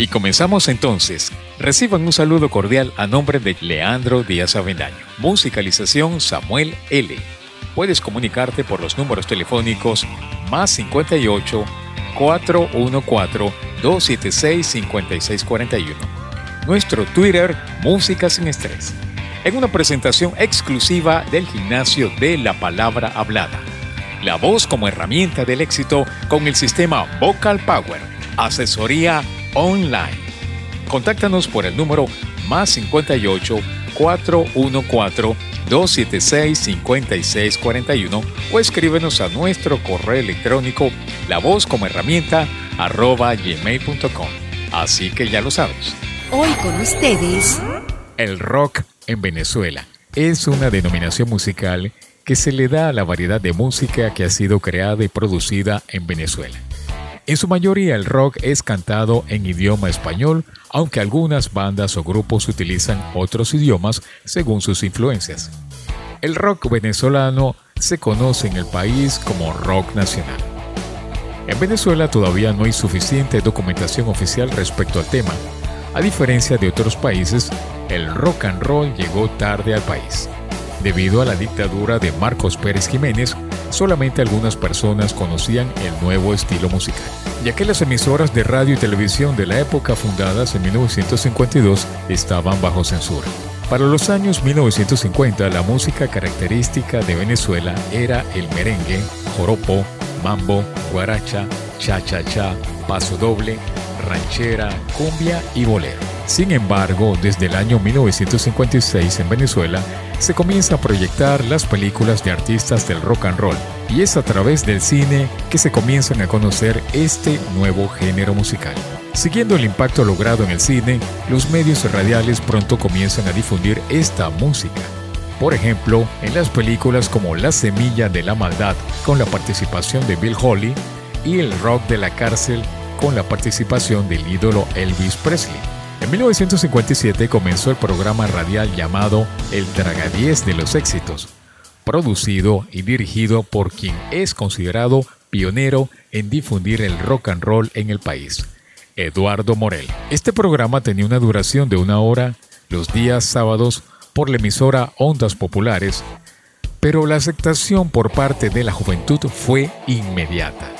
Y comenzamos entonces. Reciban un saludo cordial a nombre de Leandro Díaz Avendaño. Musicalización Samuel L. Puedes comunicarte por los números telefónicos más 58 414 276 5641. Nuestro Twitter Música sin Estrés. En una presentación exclusiva del gimnasio de la palabra hablada. La voz como herramienta del éxito con el sistema Vocal Power. Asesoría online. Contáctanos por el número más 58 414 276 5641 o escríbenos a nuestro correo electrónico la voz como herramienta arroba gmail.com. Así que ya lo sabes. Hoy con ustedes. El rock en Venezuela es una denominación musical que se le da a la variedad de música que ha sido creada y producida en Venezuela. En su mayoría el rock es cantado en idioma español, aunque algunas bandas o grupos utilizan otros idiomas según sus influencias. El rock venezolano se conoce en el país como rock nacional. En Venezuela todavía no hay suficiente documentación oficial respecto al tema. A diferencia de otros países, el rock and roll llegó tarde al país. Debido a la dictadura de Marcos Pérez Jiménez, solamente algunas personas conocían el nuevo estilo musical, ya que las emisoras de radio y televisión de la época fundadas en 1952 estaban bajo censura. Para los años 1950, la música característica de Venezuela era el merengue, joropo, mambo, guaracha, cha-cha-cha, paso doble, ranchera, cumbia y bolero. Sin embargo, desde el año 1956 en Venezuela se comienza a proyectar las películas de artistas del rock and roll y es a través del cine que se comienzan a conocer este nuevo género musical. Siguiendo el impacto logrado en el cine, los medios radiales pronto comienzan a difundir esta música. Por ejemplo, en las películas como La Semilla de la Maldad con la participación de Bill Holly y El Rock de la Cárcel con la participación del ídolo Elvis Presley. En 1957 comenzó el programa radial llamado El Dragadies de los Éxitos, producido y dirigido por quien es considerado pionero en difundir el rock and roll en el país, Eduardo Morel. Este programa tenía una duración de una hora los días sábados por la emisora Ondas Populares, pero la aceptación por parte de la juventud fue inmediata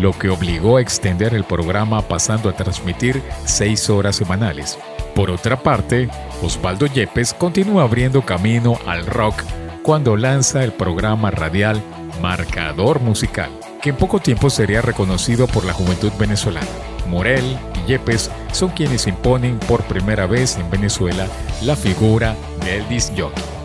lo que obligó a extender el programa pasando a transmitir seis horas semanales. Por otra parte, Osvaldo Yepes continúa abriendo camino al rock cuando lanza el programa radial Marcador Musical, que en poco tiempo sería reconocido por la juventud venezolana. Morel y Yepes son quienes imponen por primera vez en Venezuela la figura del disc jockey.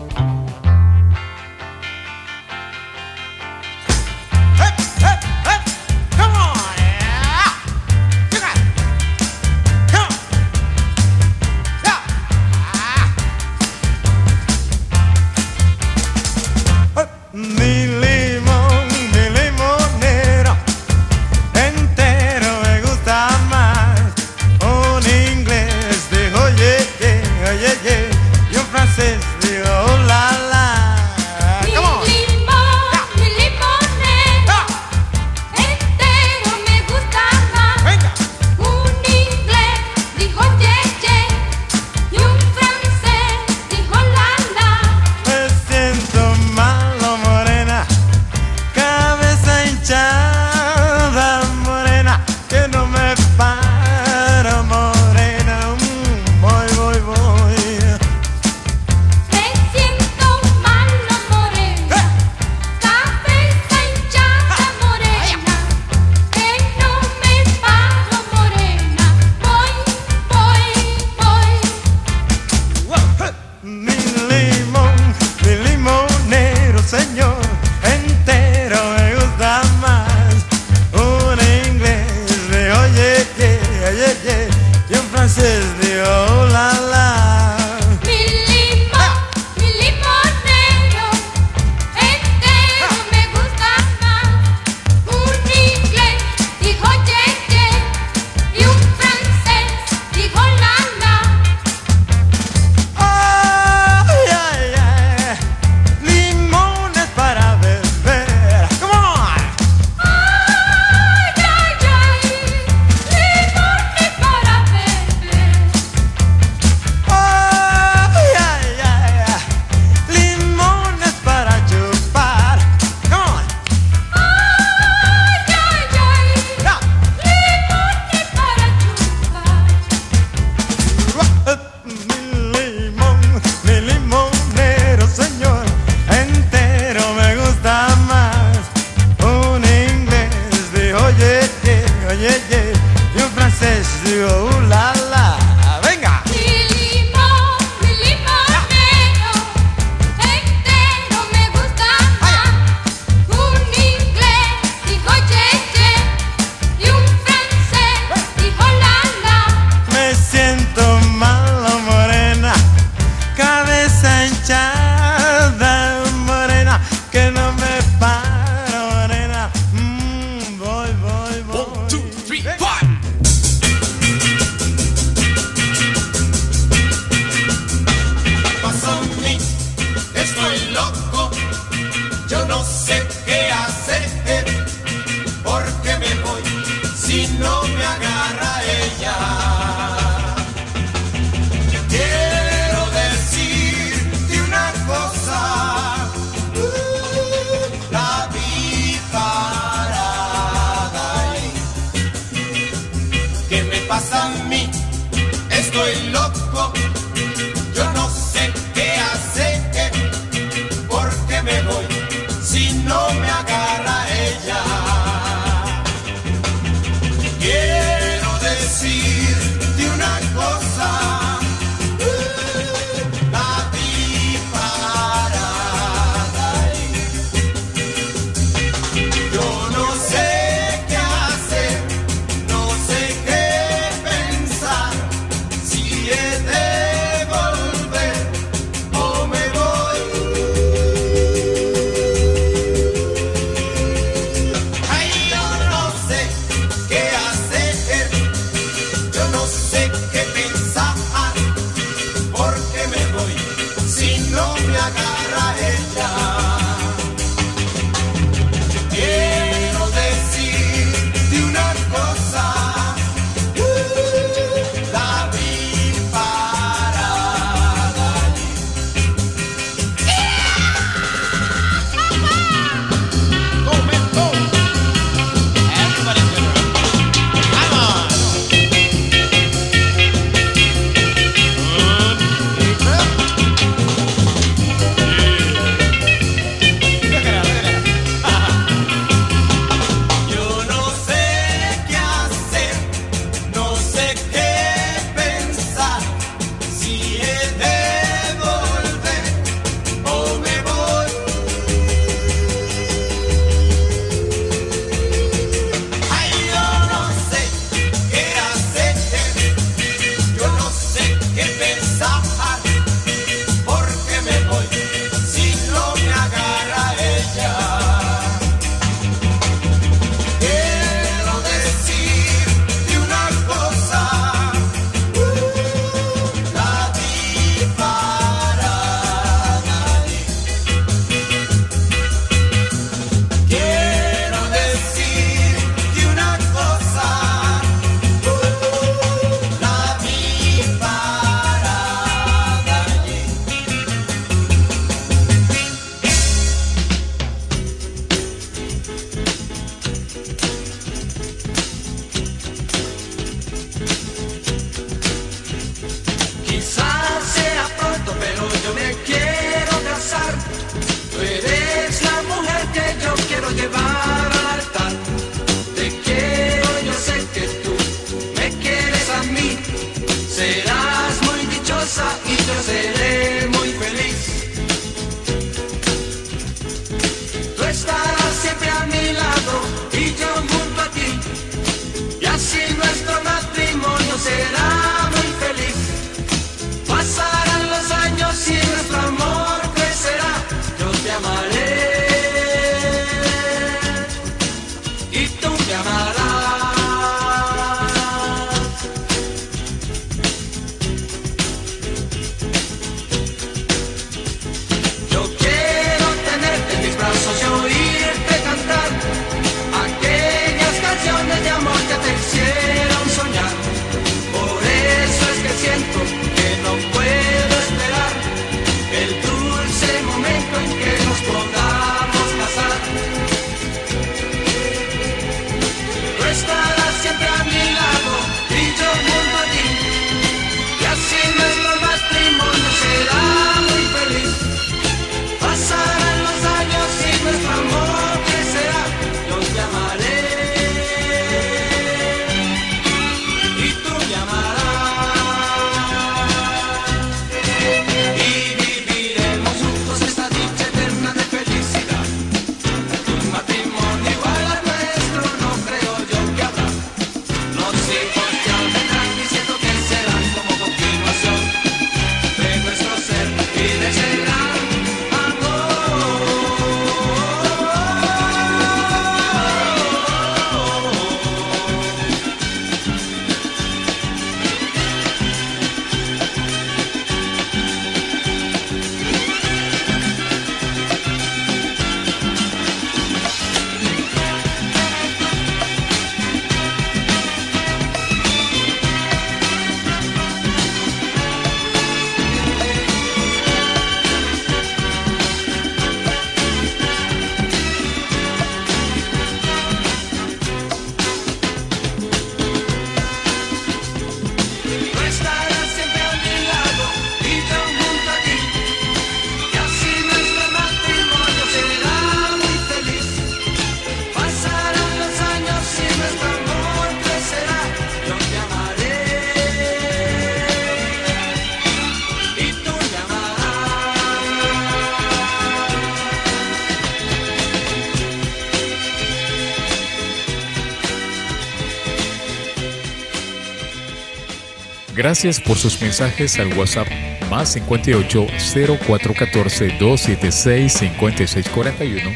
Gracias por sus mensajes al WhatsApp más 58 0414 276 5641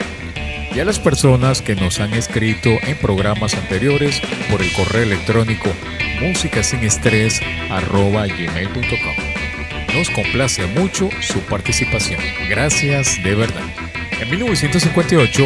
y a las personas que nos han escrito en programas anteriores por el correo electrónico gmail.com Nos complace mucho su participación. Gracias de verdad. En 1958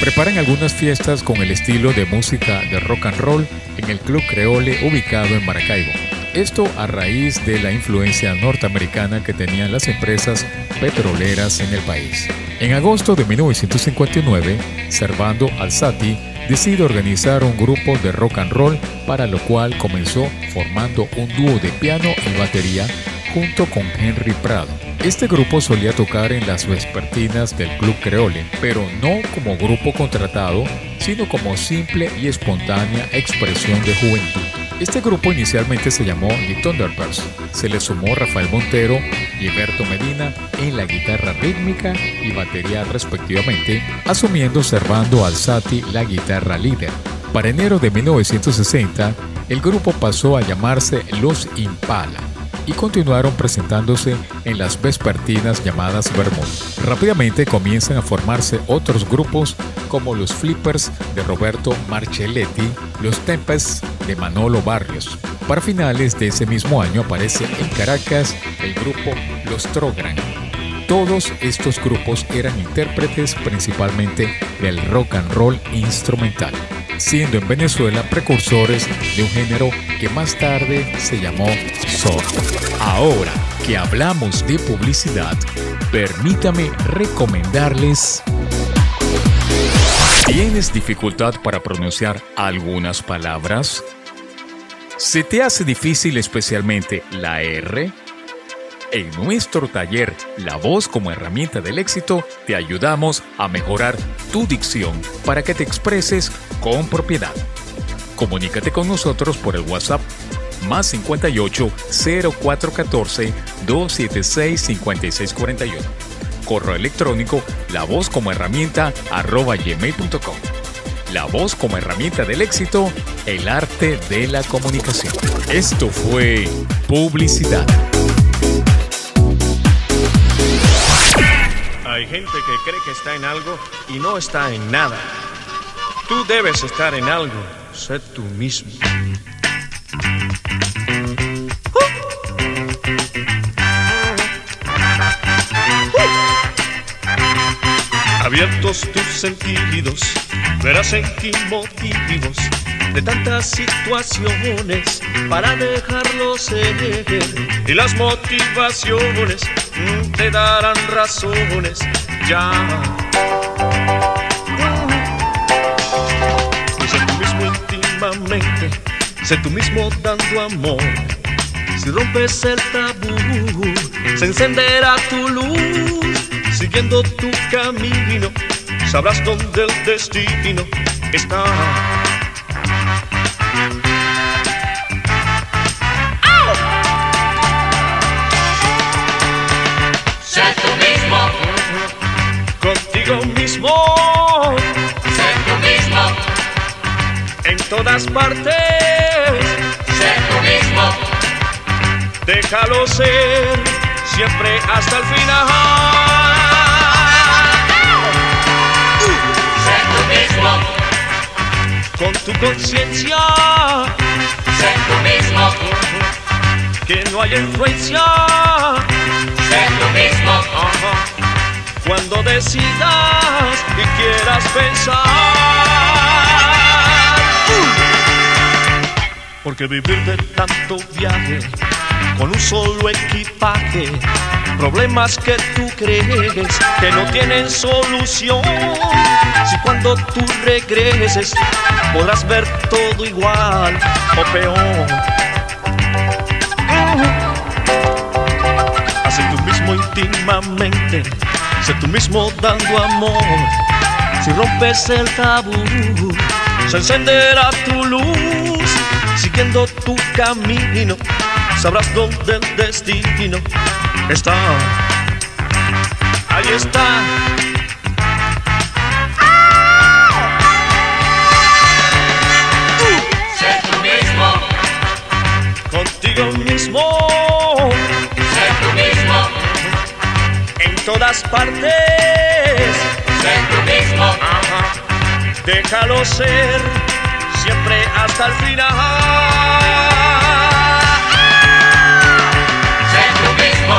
preparan algunas fiestas con el estilo de música de rock and roll en el Club Creole ubicado en Maracaibo. Esto a raíz de la influencia norteamericana que tenían las empresas petroleras en el país. En agosto de 1959, Servando Alzati decide organizar un grupo de rock and roll para lo cual comenzó formando un dúo de piano y batería junto con Henry Prado. Este grupo solía tocar en las vespertinas del Club Creole, pero no como grupo contratado, sino como simple y espontánea expresión de juventud. Este grupo inicialmente se llamó The Thunderbirds. Se le sumó Rafael Montero y Berto Medina en la guitarra rítmica y batería respectivamente, asumiendo Servando Alzati la guitarra líder. Para enero de 1960, el grupo pasó a llamarse Los Impala y continuaron presentándose en las vespertinas llamadas Vermont. Rápidamente comienzan a formarse otros grupos como los Flippers de Roberto Marcelletti, los Tempest de Manolo Barrios. Para finales de ese mismo año aparece en Caracas el grupo Los Trogran. Todos estos grupos eran intérpretes principalmente del rock and roll instrumental siendo en Venezuela precursores de un género que más tarde se llamó soul. Ahora que hablamos de publicidad, permítame recomendarles... ¿Tienes dificultad para pronunciar algunas palabras? ¿Se te hace difícil especialmente la R? En nuestro taller La voz como herramienta del éxito, te ayudamos a mejorar tu dicción para que te expreses con propiedad. Comunícate con nosotros por el WhatsApp más 58 0414 276 5641. Correo electrónico La voz como herramienta arroba gmail.com. La voz como herramienta del éxito, el arte de la comunicación. Esto fue publicidad. Hay gente que cree que está en algo y no está en nada. Tú debes estar en algo, sé tú mismo. Abiertos tus sentidos, verás en qué motivos de tantas situaciones para dejarlo ser. Y las motivaciones te darán razones ya. Sé tú mismo íntimamente, sé tú mismo dando amor. Si rompes el tabú, se encenderá tu luz. Siguiendo tu camino, sabrás dónde el destino está. contigo mismo. Sé tú mismo. En todas partes. Sé tú mismo. Déjalo ser siempre hasta el final. Con tu conciencia. Sé tú mismo. Que no haya influencia. Sé tú mismo. Cuando decidas y quieras pensar. Porque vivir de tanto viaje con un solo equipaje, problemas que tú crees que no tienen solución. Si cuando tú regreses podrás ver todo igual o peor. Hace tú mismo íntimamente Sé tú mismo dando amor. Si rompes el tabú, se encenderá tu luz. Siguiendo tu camino, sabrás dónde el destino está. Ahí está. Tú mismo. Sé tú mismo. En todas partes. Sé tú mismo. Déjalo ser siempre hasta el final. Sé tú mismo.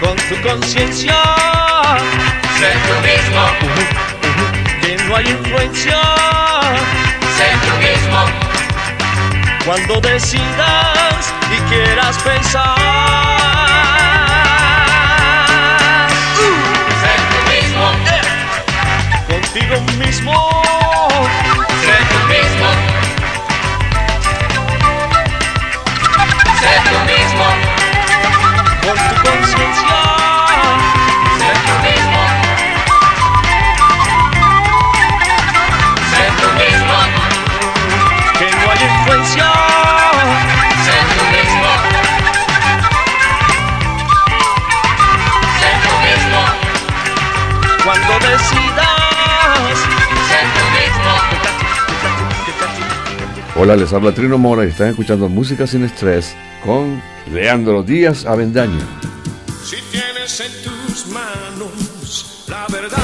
Con tu conciencia. Sé tú mismo. Que no hay influencia. Sé tú mismo. Cuando decidas y quieras pensar. Sé tú mismo. Contigo mismo. Sé tú mismo. Sé tú mismo. Con Hola, les habla Trino Mora y están escuchando Música sin Estrés con Leandro Díaz Avendaño. Si tienes en tus manos la verdad.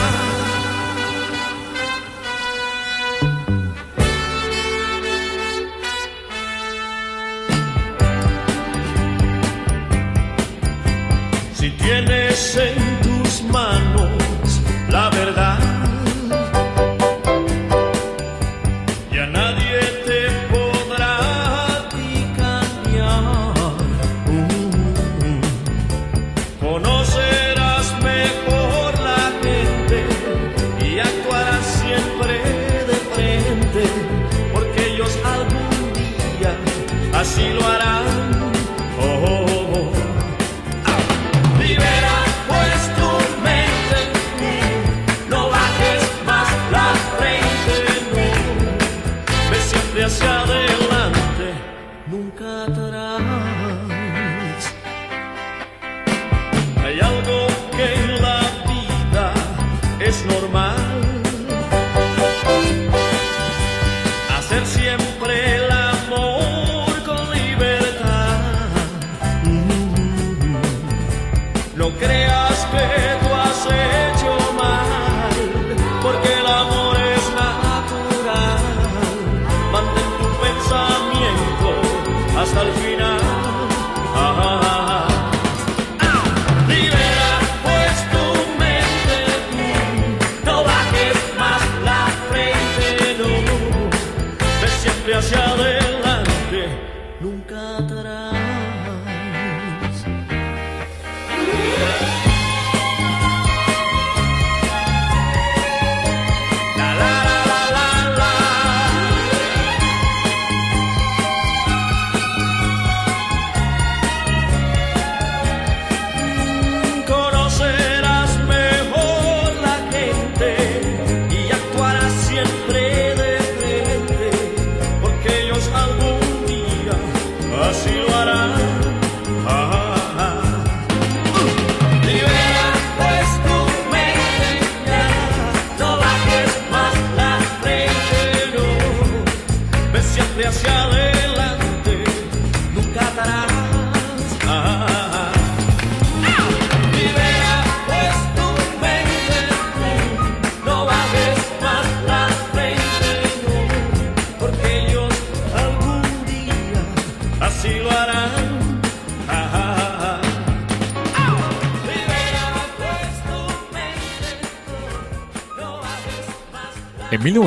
Si tienes en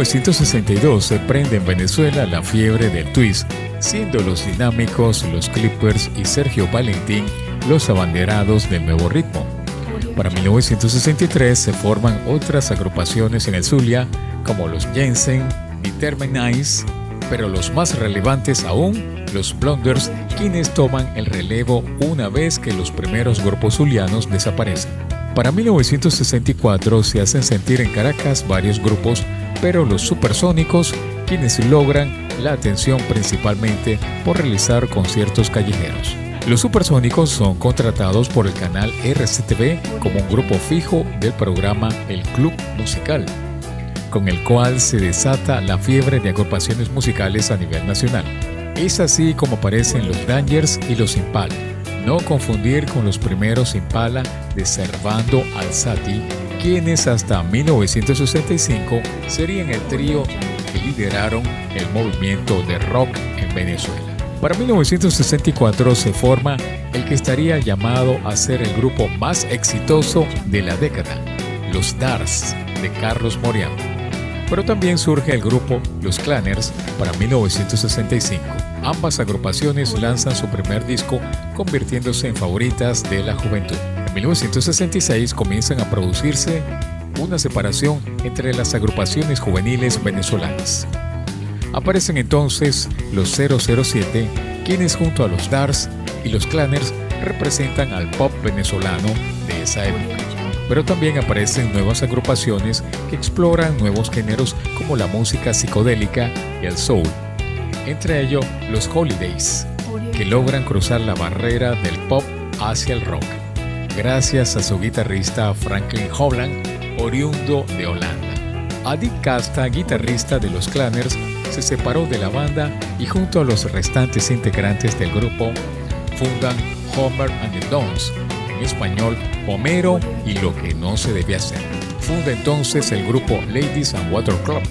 1962 se prende en Venezuela la fiebre del twist, siendo los dinámicos, los Clippers y Sergio Valentín los abanderados del nuevo ritmo. Para 1963 se forman otras agrupaciones en el Zulia, como los Jensen, Determinize, pero los más relevantes aún, los Blonders, quienes toman el relevo una vez que los primeros grupos zulianos desaparecen. Para 1964 se hacen sentir en Caracas varios grupos, pero los supersónicos, quienes logran la atención principalmente por realizar conciertos callejeros. Los supersónicos son contratados por el canal RCTV como un grupo fijo del programa El Club Musical, con el cual se desata la fiebre de agrupaciones musicales a nivel nacional. Es así como aparecen los Dangers y los Impala. No confundir con los primeros Impala de Servando Alzati, quienes hasta 1965 serían el trío que lideraron el movimiento de rock en Venezuela. Para 1964 se forma el que estaría llamado a ser el grupo más exitoso de la década, los Dars de Carlos Moriano. Pero también surge el grupo Los Clanners para 1965. Ambas agrupaciones lanzan su primer disco convirtiéndose en favoritas de la juventud. En 1966 comienzan a producirse una separación entre las agrupaciones juveniles venezolanas. Aparecen entonces los 007, quienes junto a los Dars y los Clanners representan al pop venezolano de esa época. Pero también aparecen nuevas agrupaciones que exploran nuevos géneros como la música psicodélica y el soul. Entre ellos, los Holidays, que logran cruzar la barrera del pop hacia el rock, gracias a su guitarrista Franklin Holland, oriundo de Holanda. Adik Casta, guitarrista de los Clanners, se separó de la banda y junto a los restantes integrantes del grupo fundan Homer and the Dons, en español Homero y lo que no se debe hacer. Funda entonces el grupo Ladies and Water Club,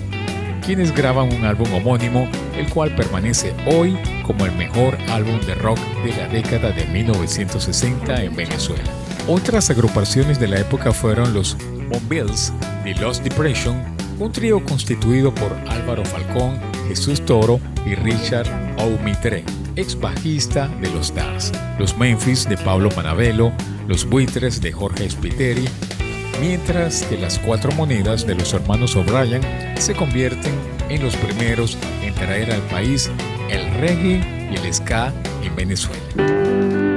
quienes graban un álbum homónimo, el cual permanece hoy como el mejor álbum de rock de la década de 1960 en Venezuela. Otras agrupaciones de la época fueron los Bombills, The Lost Depression, un trío constituido por Álvaro Falcón, Jesús Toro y Richard Aumitre, ex bajista de los Stars, los Memphis de Pablo Manabelo, los Buitres de Jorge Spiteri, mientras que las cuatro monedas de los hermanos O'Brien se convierten en los primeros en traer al país el reggae y el ska en Venezuela.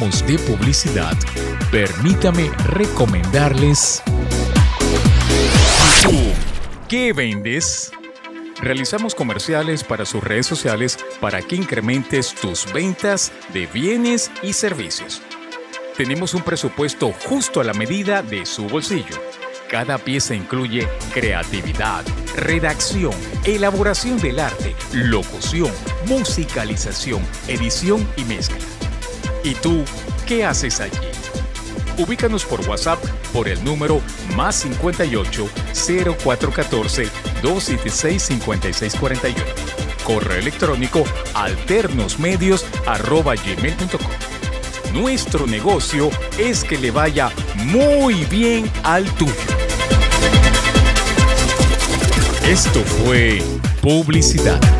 De publicidad, permítame recomendarles... ¿Qué vendes? Realizamos comerciales para sus redes sociales para que incrementes tus ventas de bienes y servicios. Tenemos un presupuesto justo a la medida de su bolsillo. Cada pieza incluye creatividad, redacción, elaboración del arte, locución, musicalización, edición y mezcla. ¿Y tú qué haces allí? Ubícanos por WhatsApp por el número más 58 0414 276 5641. Correo electrónico alternosmedios arroba gmail.com. Nuestro negocio es que le vaya muy bien al tuyo. Esto fue publicidad.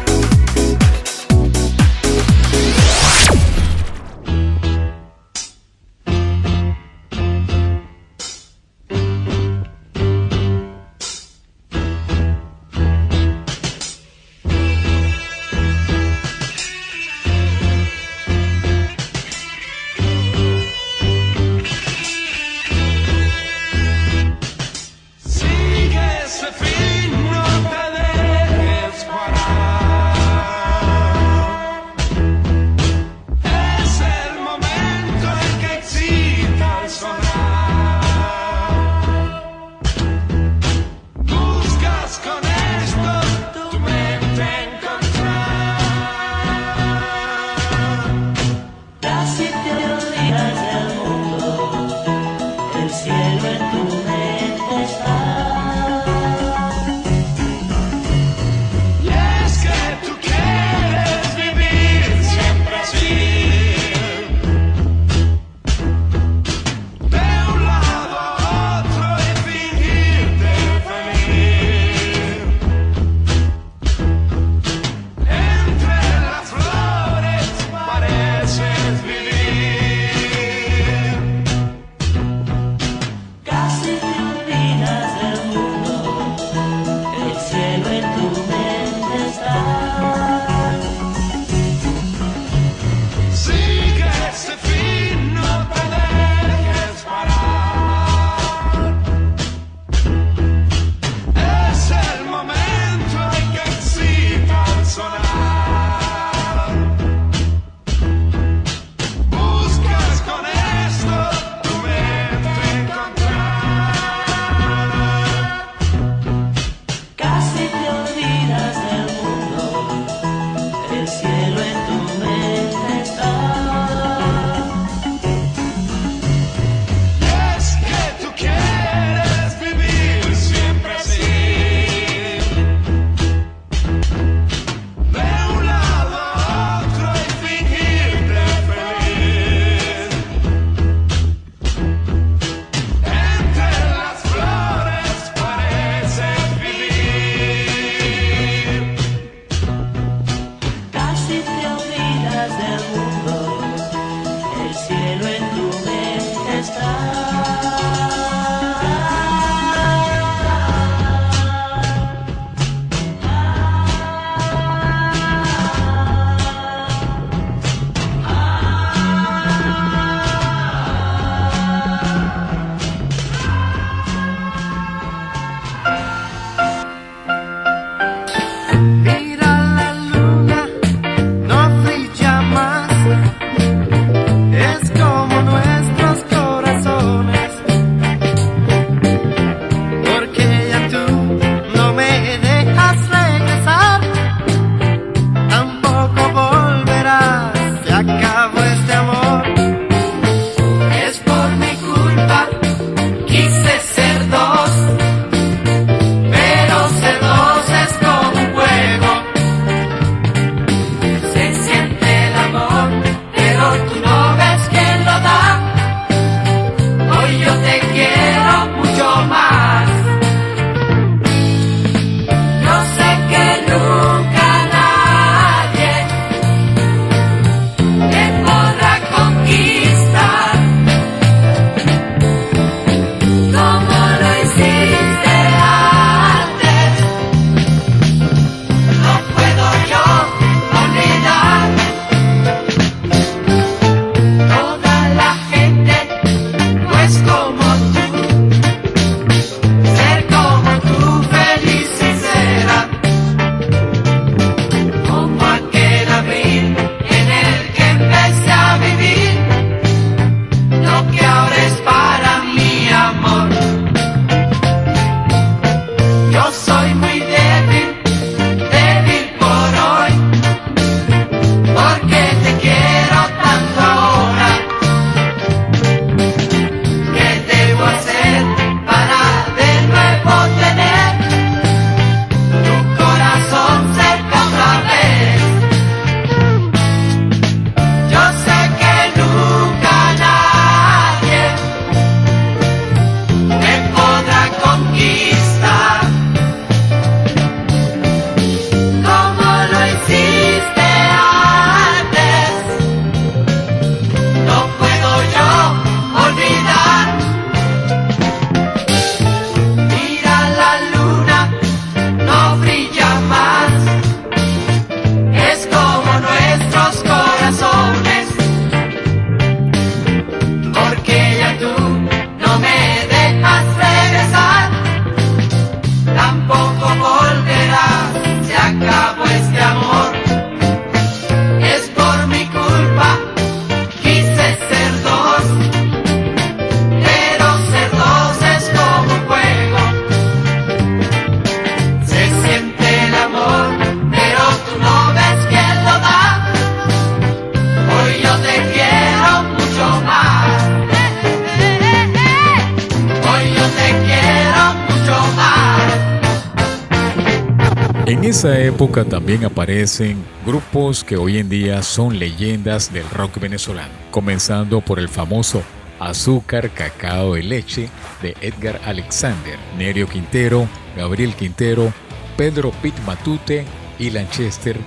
También aparecen grupos que hoy en día son leyendas del rock venezolano, comenzando por el famoso Azúcar, Cacao y Leche de Edgar Alexander, Nerio Quintero, Gabriel Quintero, Pedro Pitt Matute y Lanchester,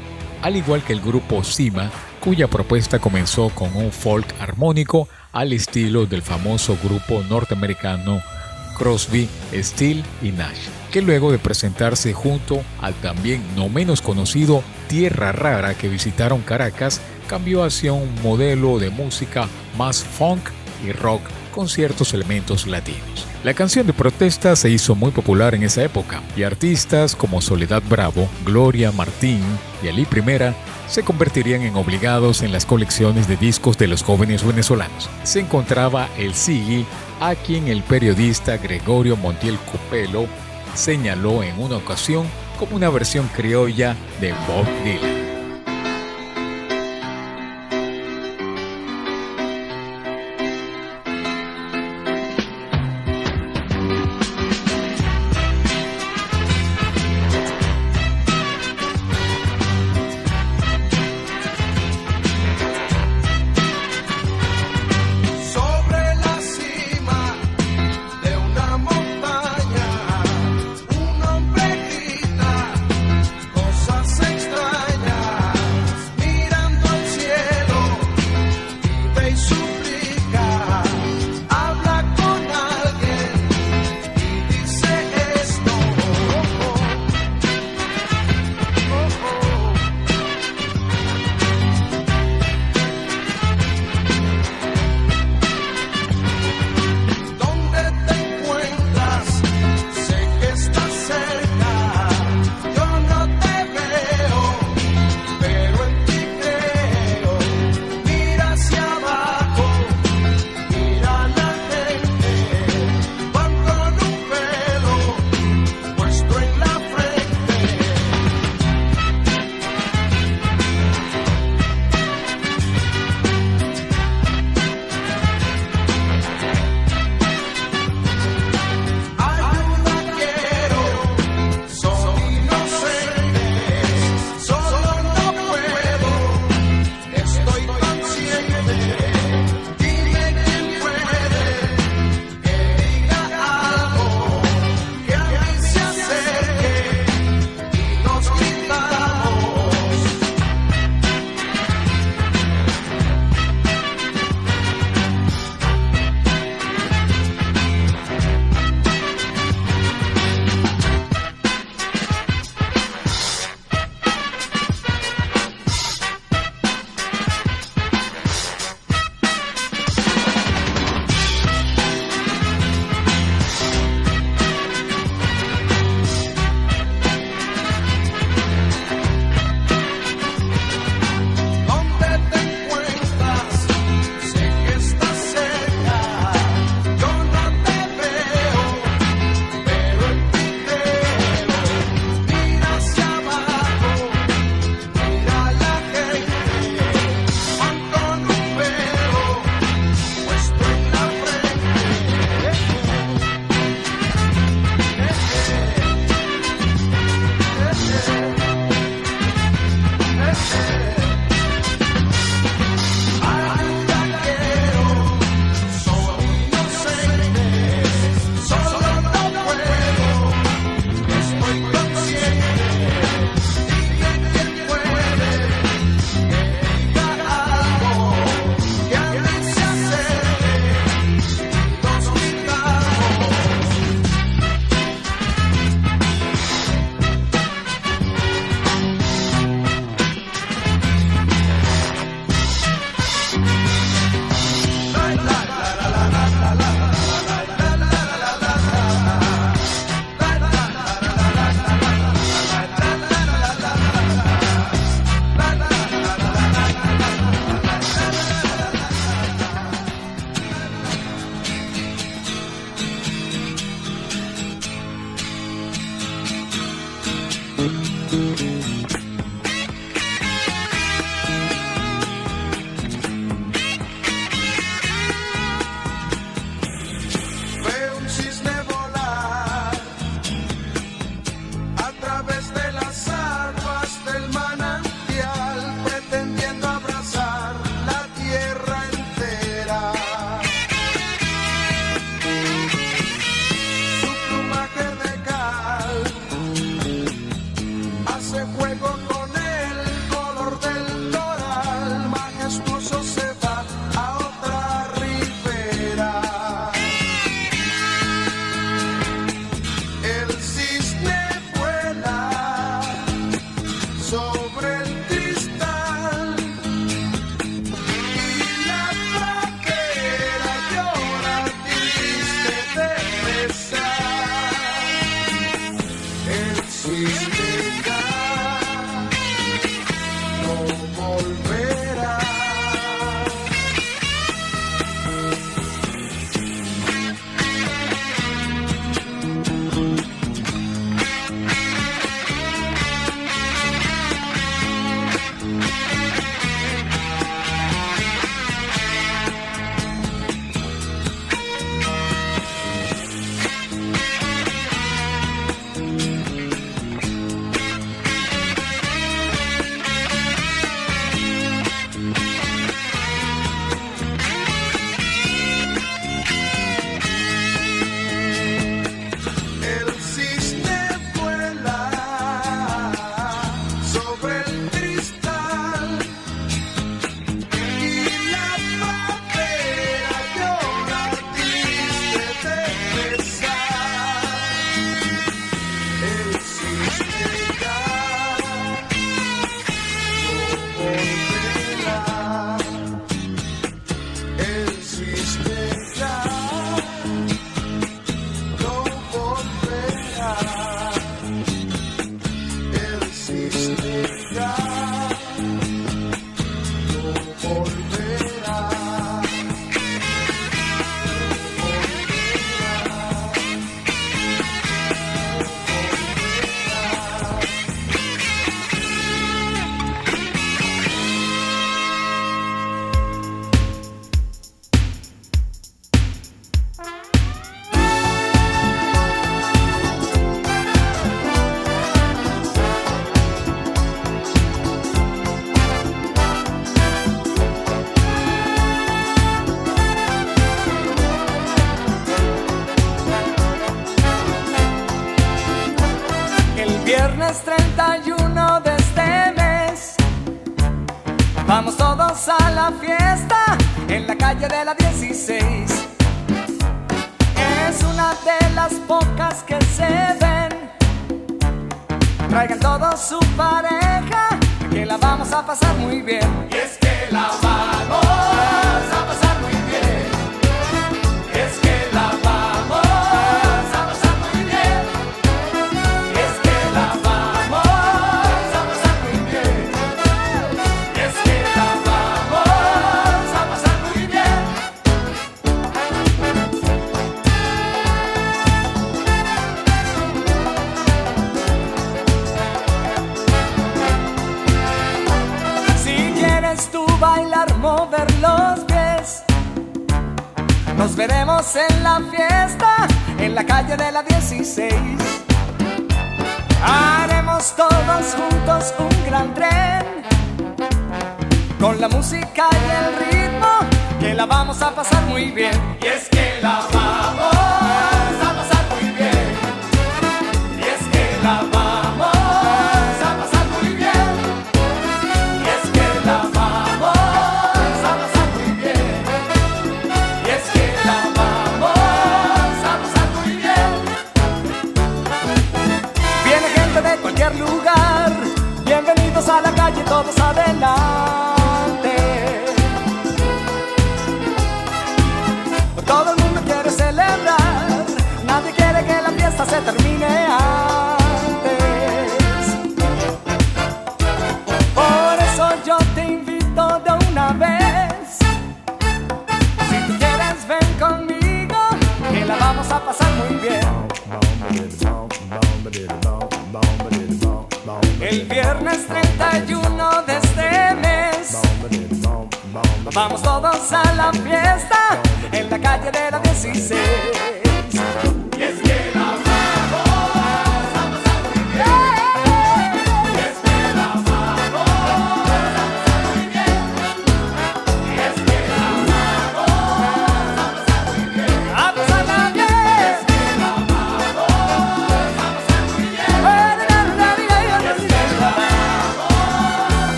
al igual que el grupo Sima, cuya propuesta comenzó con un folk armónico al estilo del famoso grupo norteamericano Crosby, Steele y Nash, que luego de presentarse junto al también no menos conocido Tierra Rara que visitaron Caracas, cambió hacia un modelo de música más funk y rock con ciertos elementos latinos. La canción de protesta se hizo muy popular en esa época y artistas como Soledad Bravo, Gloria Martín y Ali Primera se convertirían en obligados en las colecciones de discos de los jóvenes venezolanos. Se encontraba el Sigi a quien el periodista Gregorio Montiel Cupelo señaló en una ocasión como una versión criolla de Bob Dylan.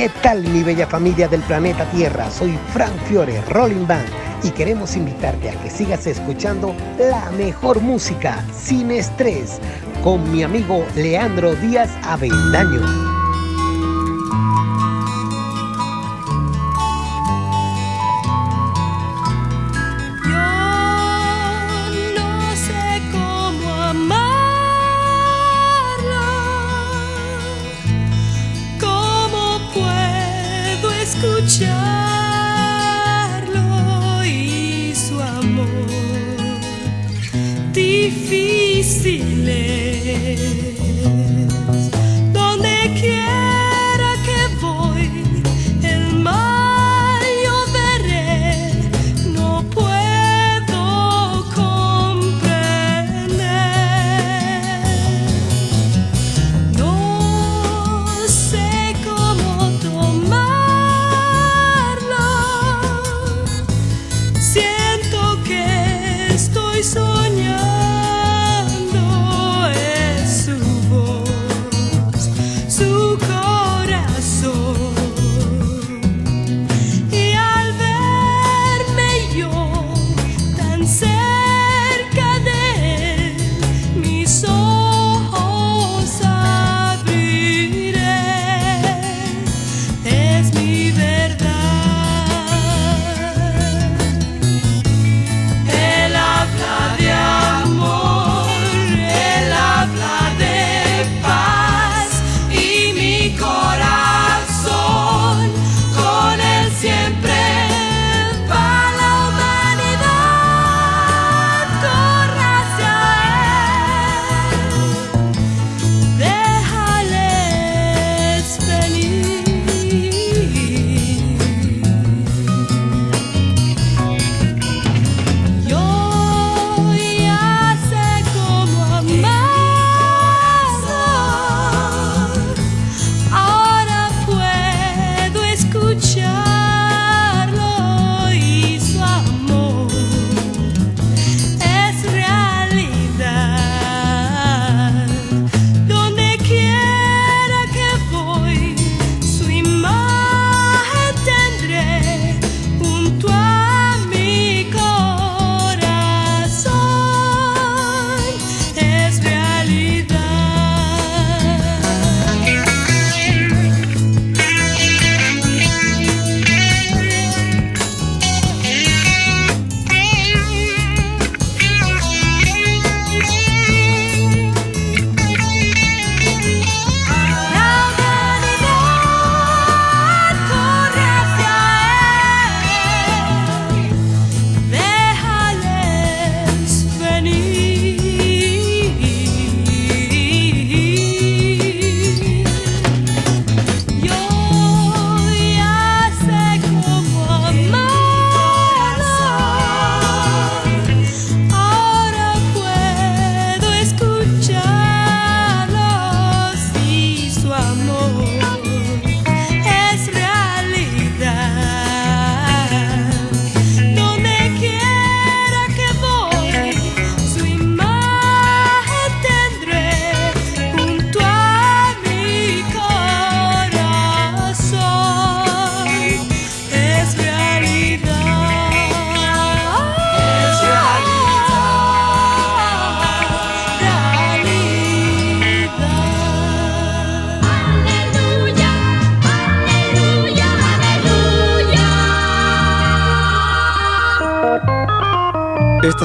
¿Qué tal mi bella familia del planeta Tierra? Soy Frank Fiore, Rolling Band, y queremos invitarte a que sigas escuchando la mejor música sin estrés con mi amigo Leandro Díaz Avendaño.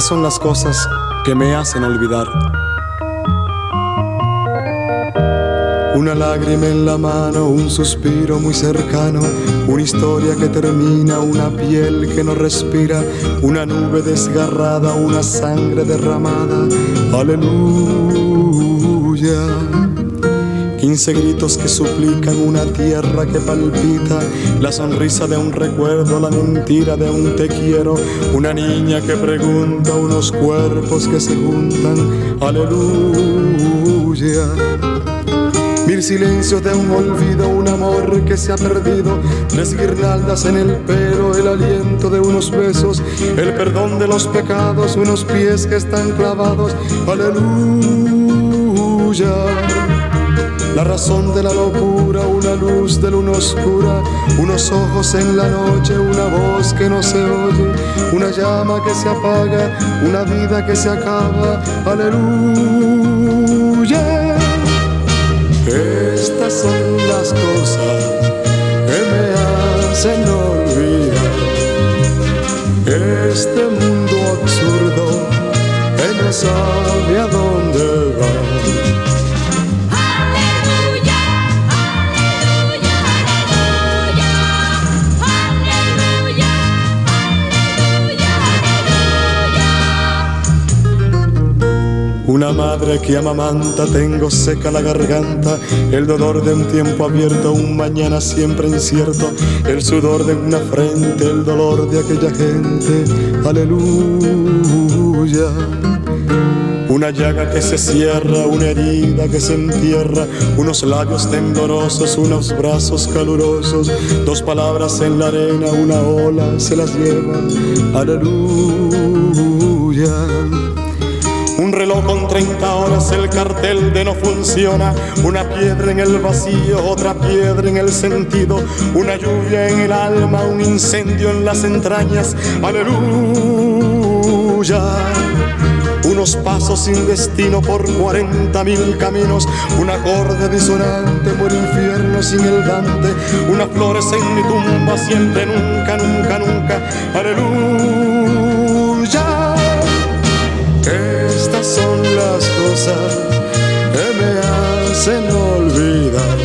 Son las cosas que me hacen olvidar. Una lágrima en la mano, un suspiro muy cercano, una historia que termina, una piel que no respira, una nube desgarrada, una sangre derramada. Aleluya. Quince gritos que suplican una tierra que palpita, la sonrisa de un recuerdo, la mentira de un te quiero, una niña que pregunta, unos cuerpos que se juntan. Aleluya. Mil silencios de un olvido, un amor que se ha perdido, tres guirnaldas en el pelo, el aliento de unos besos, el perdón de los pecados, unos pies que están clavados. Aleluya. La razón de la locura, una luz de luna oscura, unos ojos en la noche, una voz que no se oye, una llama que se apaga, una vida que se acaba. Aleluya. Estas son las cosas que me hacen olvidar este mundo absurdo que no sabe Una madre que amamanta, tengo seca la garganta, el dolor de un tiempo abierto, un mañana siempre incierto, el sudor de una frente, el dolor de aquella gente. Aleluya. Una llaga que se cierra, una herida que se entierra, unos labios temblorosos, unos brazos calurosos, dos palabras en la arena, una ola se las lleva. Aleluya. Un reloj con 30 horas, el cartel de no funciona. Una piedra en el vacío, otra piedra en el sentido. Una lluvia en el alma, un incendio en las entrañas. Aleluya. Unos pasos sin destino por 40 mil caminos. Un acorde disonante por infierno sin el Dante. Unas flores en mi tumba, siempre, nunca, nunca, nunca. Aleluya. Son las cosas que me hacen olvidar.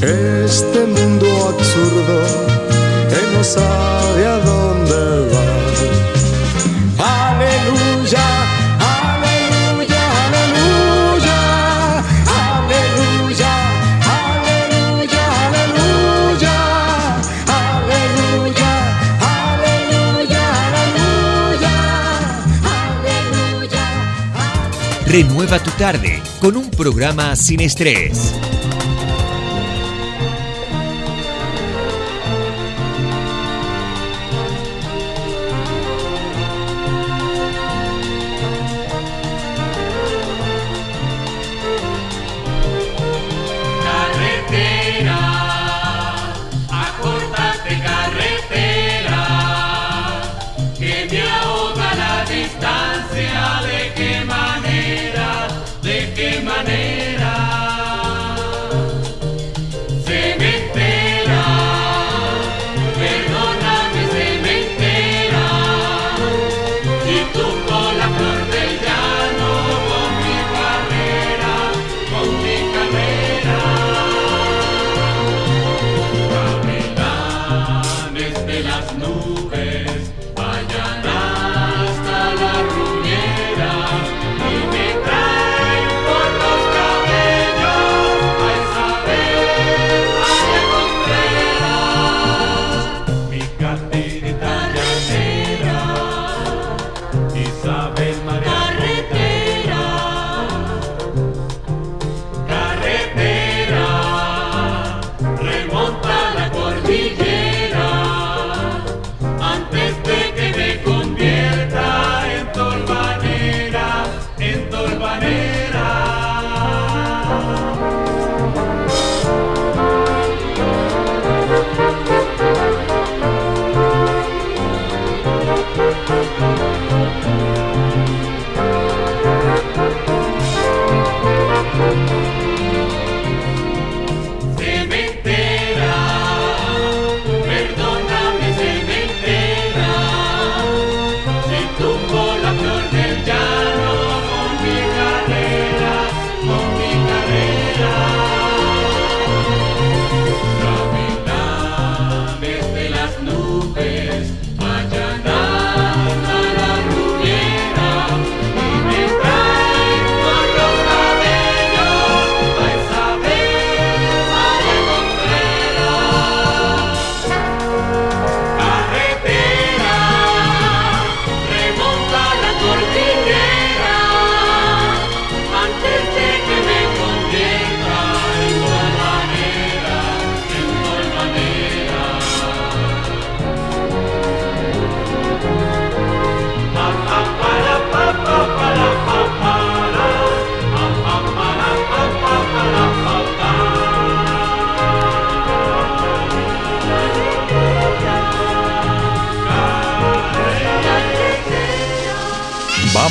Este mundo absurdo que no sabe Renueva tu tarde con un programa sin estrés.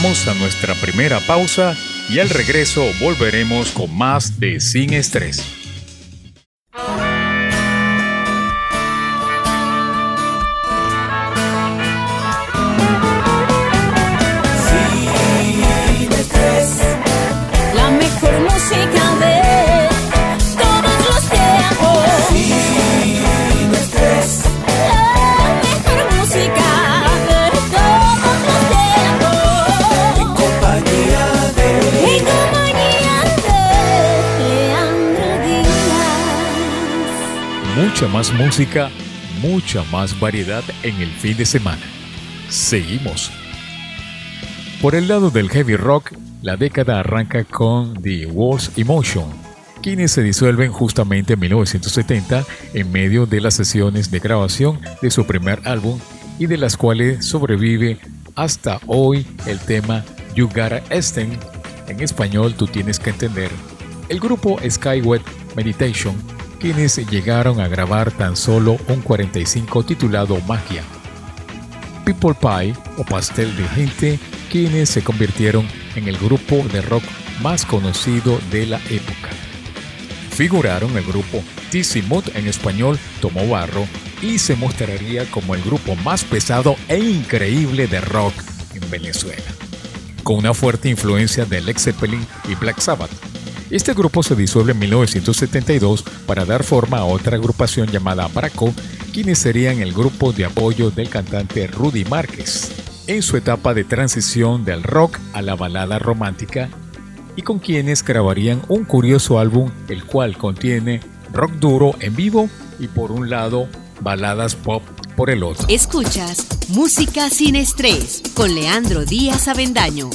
Vamos a nuestra primera pausa y al regreso volveremos con más de Sin Estrés. Mucha más música, mucha más variedad en el fin de semana. Seguimos. Por el lado del heavy rock, la década arranca con The Walls Emotion, quienes se disuelven justamente en 1970 en medio de las sesiones de grabación de su primer álbum y de las cuales sobrevive hasta hoy el tema You Gotta Esten, en español tú tienes que entender, el grupo Skywet Meditation, quienes llegaron a grabar tan solo un 45 titulado Magia. People Pie o Pastel de Gente, quienes se convirtieron en el grupo de rock más conocido de la época. Figuraron el grupo Mood en español Tomó Barro y se mostraría como el grupo más pesado e increíble de rock en Venezuela, con una fuerte influencia de Led Zeppelin y Black Sabbath. Este grupo se disuelve en 1972 para dar forma a otra agrupación llamada Braco, quienes serían el grupo de apoyo del cantante Rudy Márquez, en su etapa de transición del rock a la balada romántica, y con quienes grabarían un curioso álbum el cual contiene rock duro en vivo y por un lado baladas pop por el otro. Escuchas Música sin estrés con Leandro Díaz Avendaño.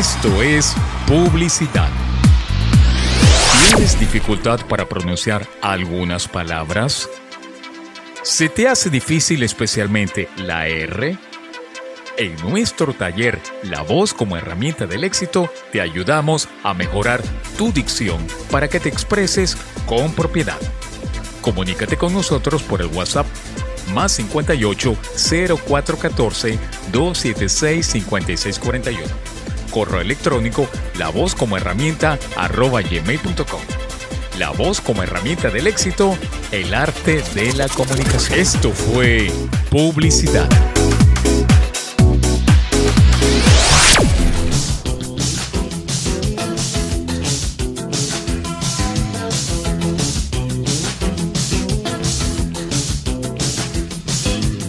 Esto es publicidad. ¿Tienes dificultad para pronunciar algunas palabras? ¿Se te hace difícil especialmente la R? En nuestro taller La voz como herramienta del éxito, te ayudamos a mejorar tu dicción para que te expreses con propiedad. Comunícate con nosotros por el WhatsApp más 58 0414 276 5641. Correo electrónico la voz como herramienta arroba gmail.com. La voz como herramienta del éxito, el arte de la comunicación. Esto fue publicidad.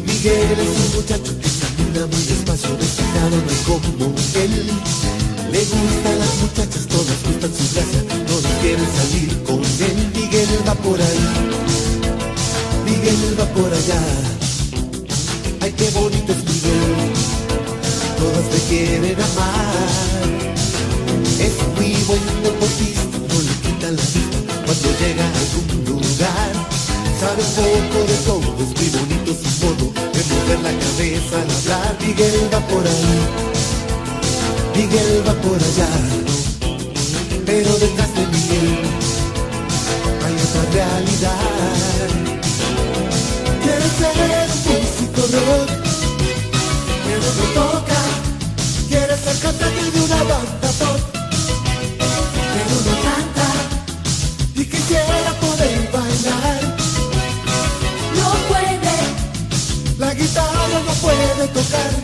Miguel es un muchacho que camina muy despacio, no es como él. Le gustan las muchachas, todas gustan su gracia, todas quieren salir con él. Miguel va por ahí, Miguel va por allá. Ay, qué bonito es Miguel, todas te quieren amar. Es muy buen deportista, no le quita la vista cuando llega a algún lugar. Sabe poco de todo, es muy bonito mover la cabeza al hablar. Miguel va por ahí, Miguel va por allá, pero detrás tocar,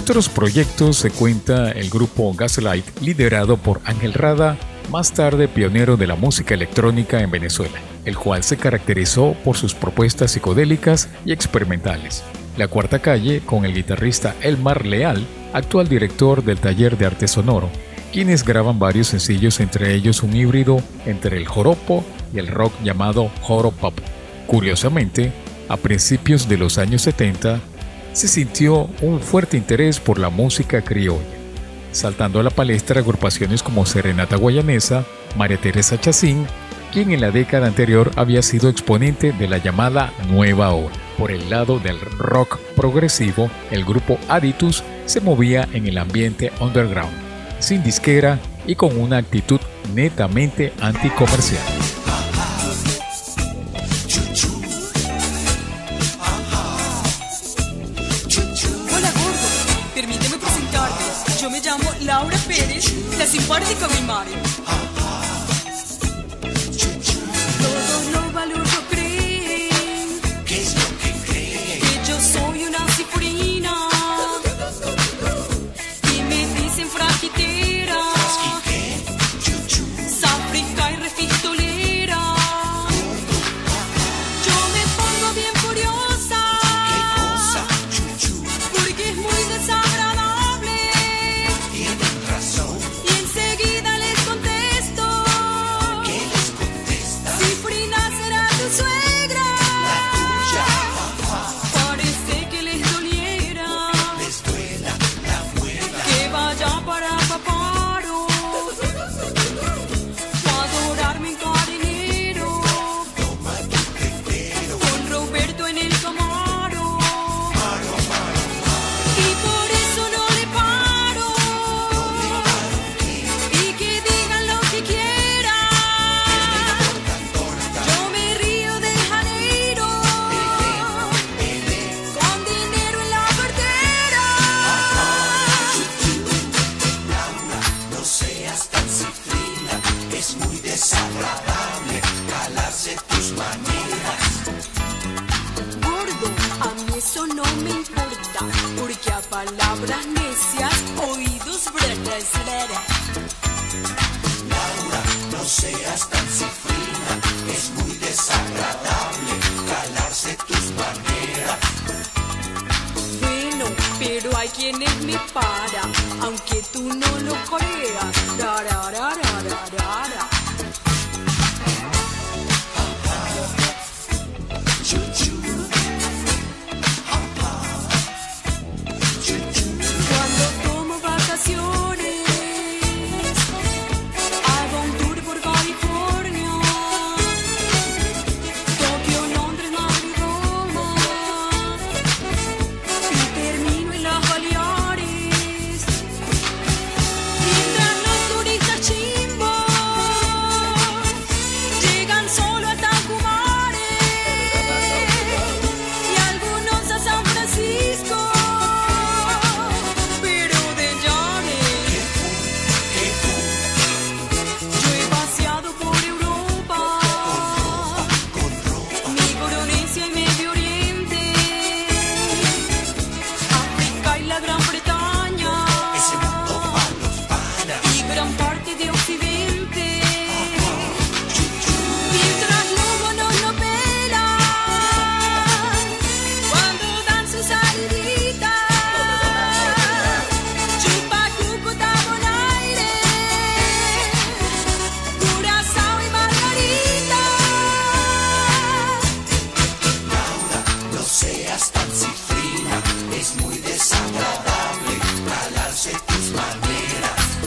otros proyectos se cuenta el grupo Gaslight, liderado por Ángel Rada, más tarde pionero de la música electrónica en Venezuela, el cual se caracterizó por sus propuestas psicodélicas y experimentales. La Cuarta Calle, con el guitarrista Elmar Leal, actual director del taller de arte sonoro, quienes graban varios sencillos, entre ellos un híbrido entre el joropo y el rock llamado joropop. Curiosamente, a principios de los años 70, se sintió un fuerte interés por la música criolla, saltando a la palestra agrupaciones como Serenata Guayanesa, María Teresa Chacín, quien en la década anterior había sido exponente de la llamada Nueva Ola. Por el lado del rock progresivo, el grupo Aditus se movía en el ambiente underground, sin disquera y con una actitud netamente anticomercial. La simpática mi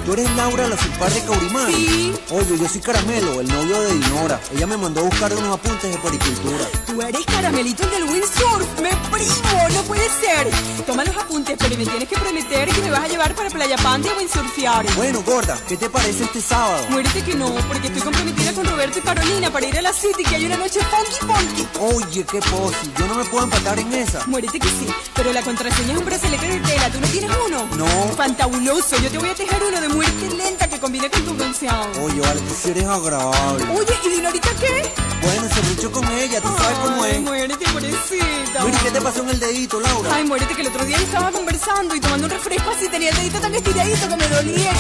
¿Tú eres Laura, la sulpar de Caurimán? Sí. Oye, yo soy Caramelo, el novio de Dinora. Ella me mandó a buscar unos apuntes de poricultura. Tú eres caramelito del windsurf, me primo, no puede ser. Toma los apuntes, pero me tienes que prometer que me vas a llevar para Playa Pante a windsurfear. Bueno, gorda, ¿qué te parece este sábado? Muérete que no, porque estoy comprometida con Roberto y Carolina para ir a la City, que hay una noche funky funky. Oye, qué posi, yo no me puedo empatar en esa. Muérete que sí, pero la contraseña es un bracelete de tela, ¿tú no tienes uno? No. Fantabuloso, yo te voy a tejer uno de muerte lenta que combine con tu bronceado. Oye, vale, tú sí eres agradable. Oye, ¿y Dinorita qué? Bueno, se luchó con ella, tú sabes cómo Ay, es. muérete, pobrecita. Mira, ¿qué te pasó en el dedito, Laura? Ay, muérete que el otro día estaba conversando y tomando un refresco así, tenía el dedito tan estiradito que me dolía.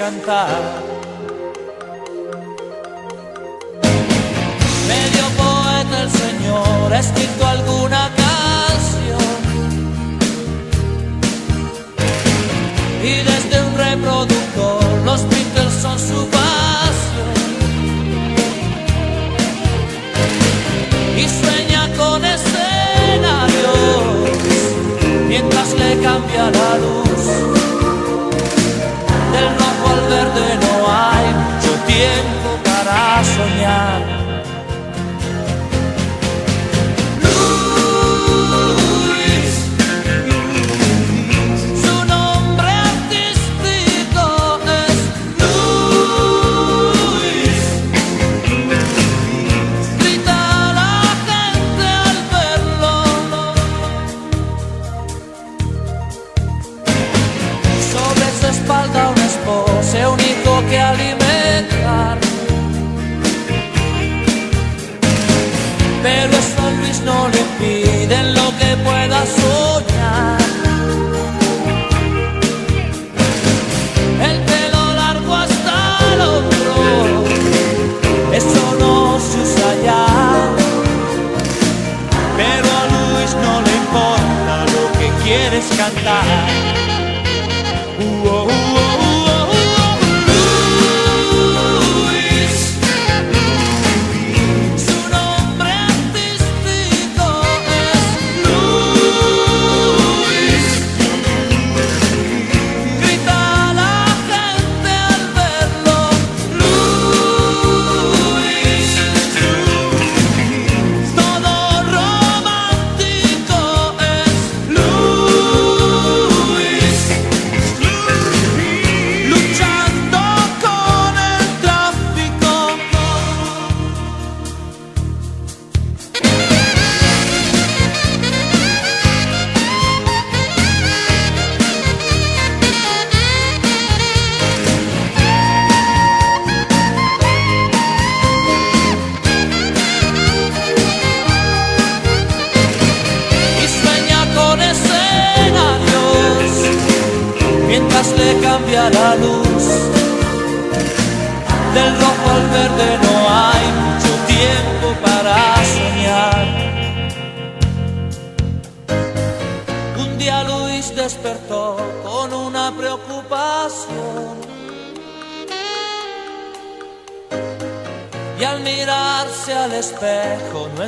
cantar.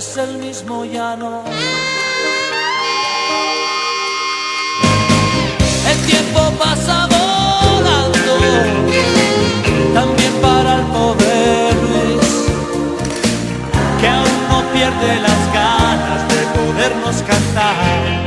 es el mismo llano. El tiempo pasa volando, también para el pobre que aún no pierde las ganas de podernos cantar.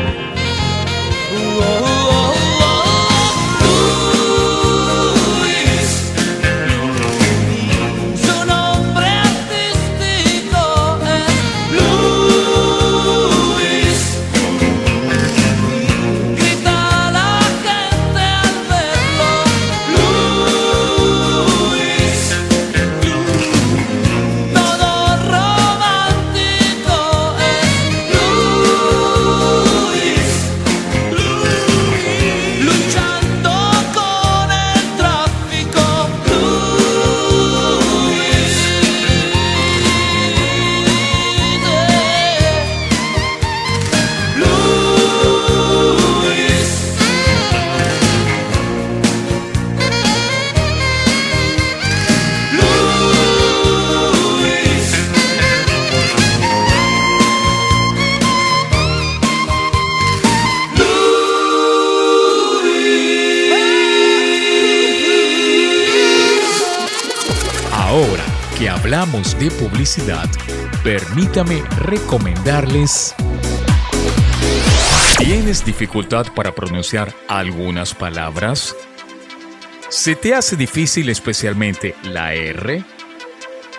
publicidad, permítame recomendarles... ¿Tienes dificultad para pronunciar algunas palabras? ¿Se te hace difícil especialmente la R?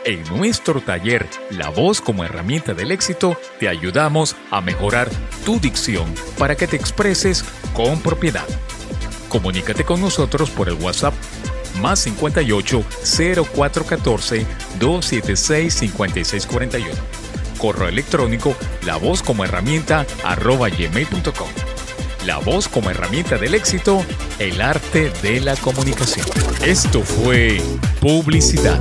En nuestro taller La voz como herramienta del éxito, te ayudamos a mejorar tu dicción para que te expreses con propiedad. Comunícate con nosotros por el WhatsApp más 58 0414 276 5641. Correo electrónico la voz como herramienta arroba gmail.com. La voz como herramienta del éxito, el arte de la comunicación. Esto fue publicidad.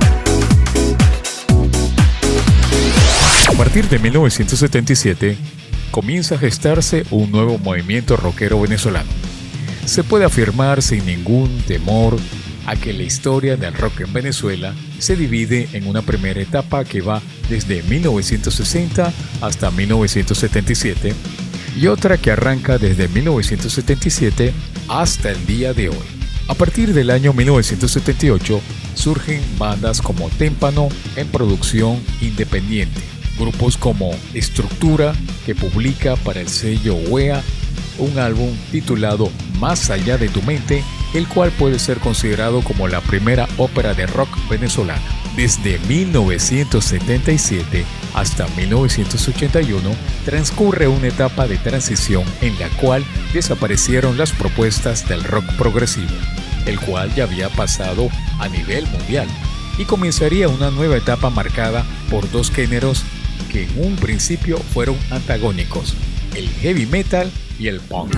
A partir de 1977, comienza a gestarse un nuevo movimiento rockero venezolano. Se puede afirmar sin ningún temor a que la historia del rock en Venezuela se divide en una primera etapa que va desde 1960 hasta 1977 y otra que arranca desde 1977 hasta el día de hoy. A partir del año 1978 surgen bandas como Témpano en producción independiente, grupos como Estructura que publica para el sello WEA un álbum titulado Más allá de tu mente, el cual puede ser considerado como la primera ópera de rock venezolana. Desde 1977 hasta 1981 transcurre una etapa de transición en la cual desaparecieron las propuestas del rock progresivo, el cual ya había pasado a nivel mundial, y comenzaría una nueva etapa marcada por dos géneros que en un principio fueron antagónicos, el heavy metal y el punk.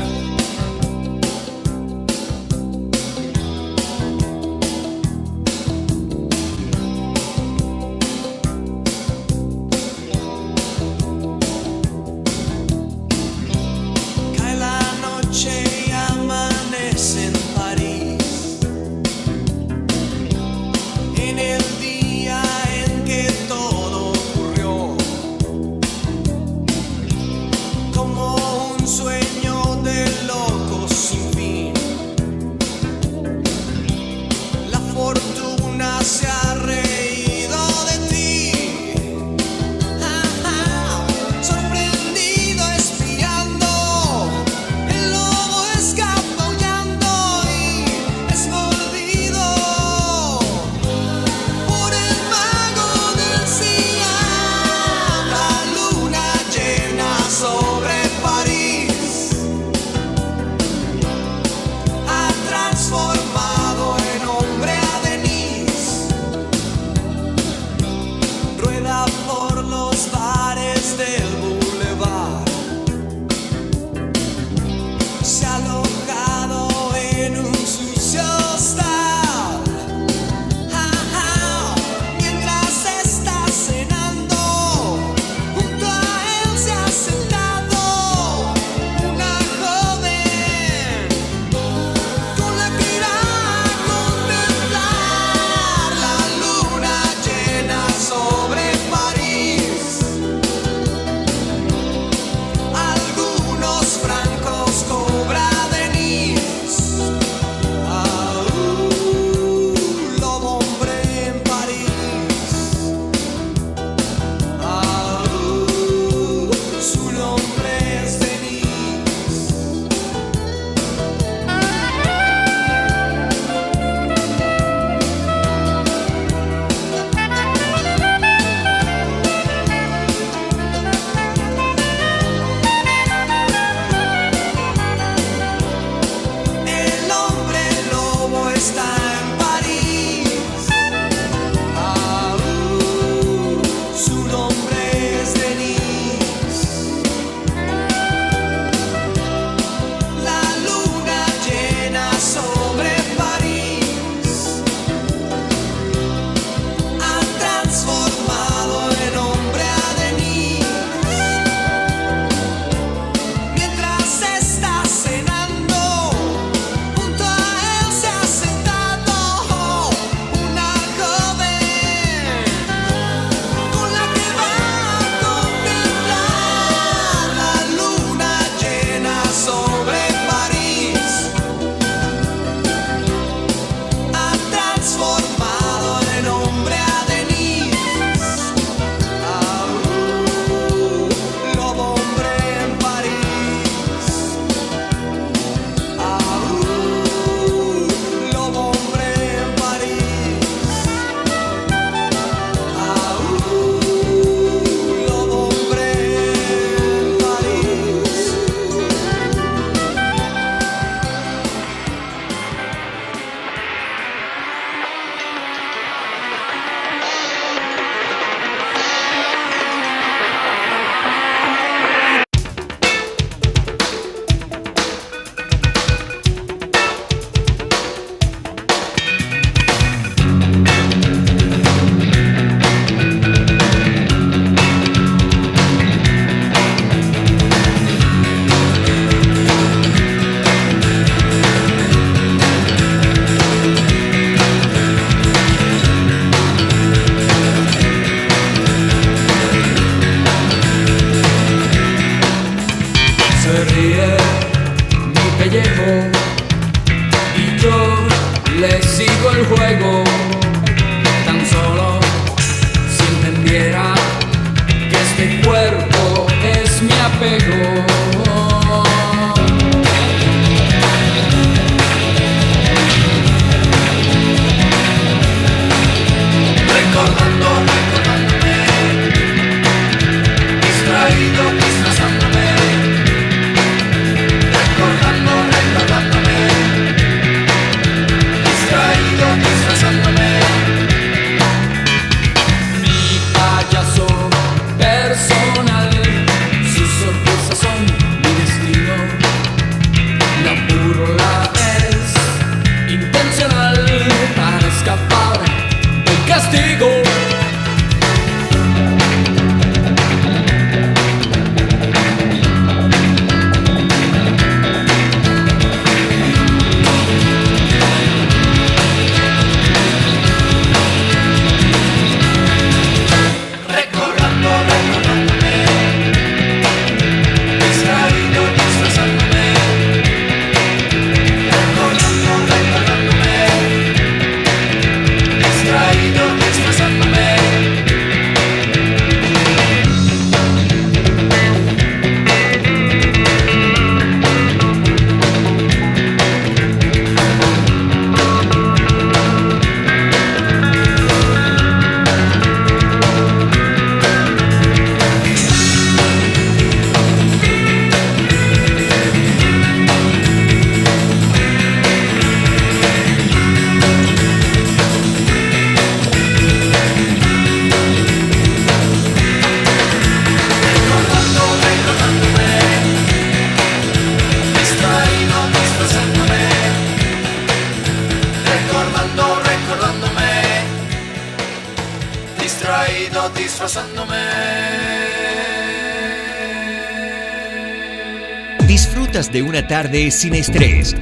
Una tarde sin estrés.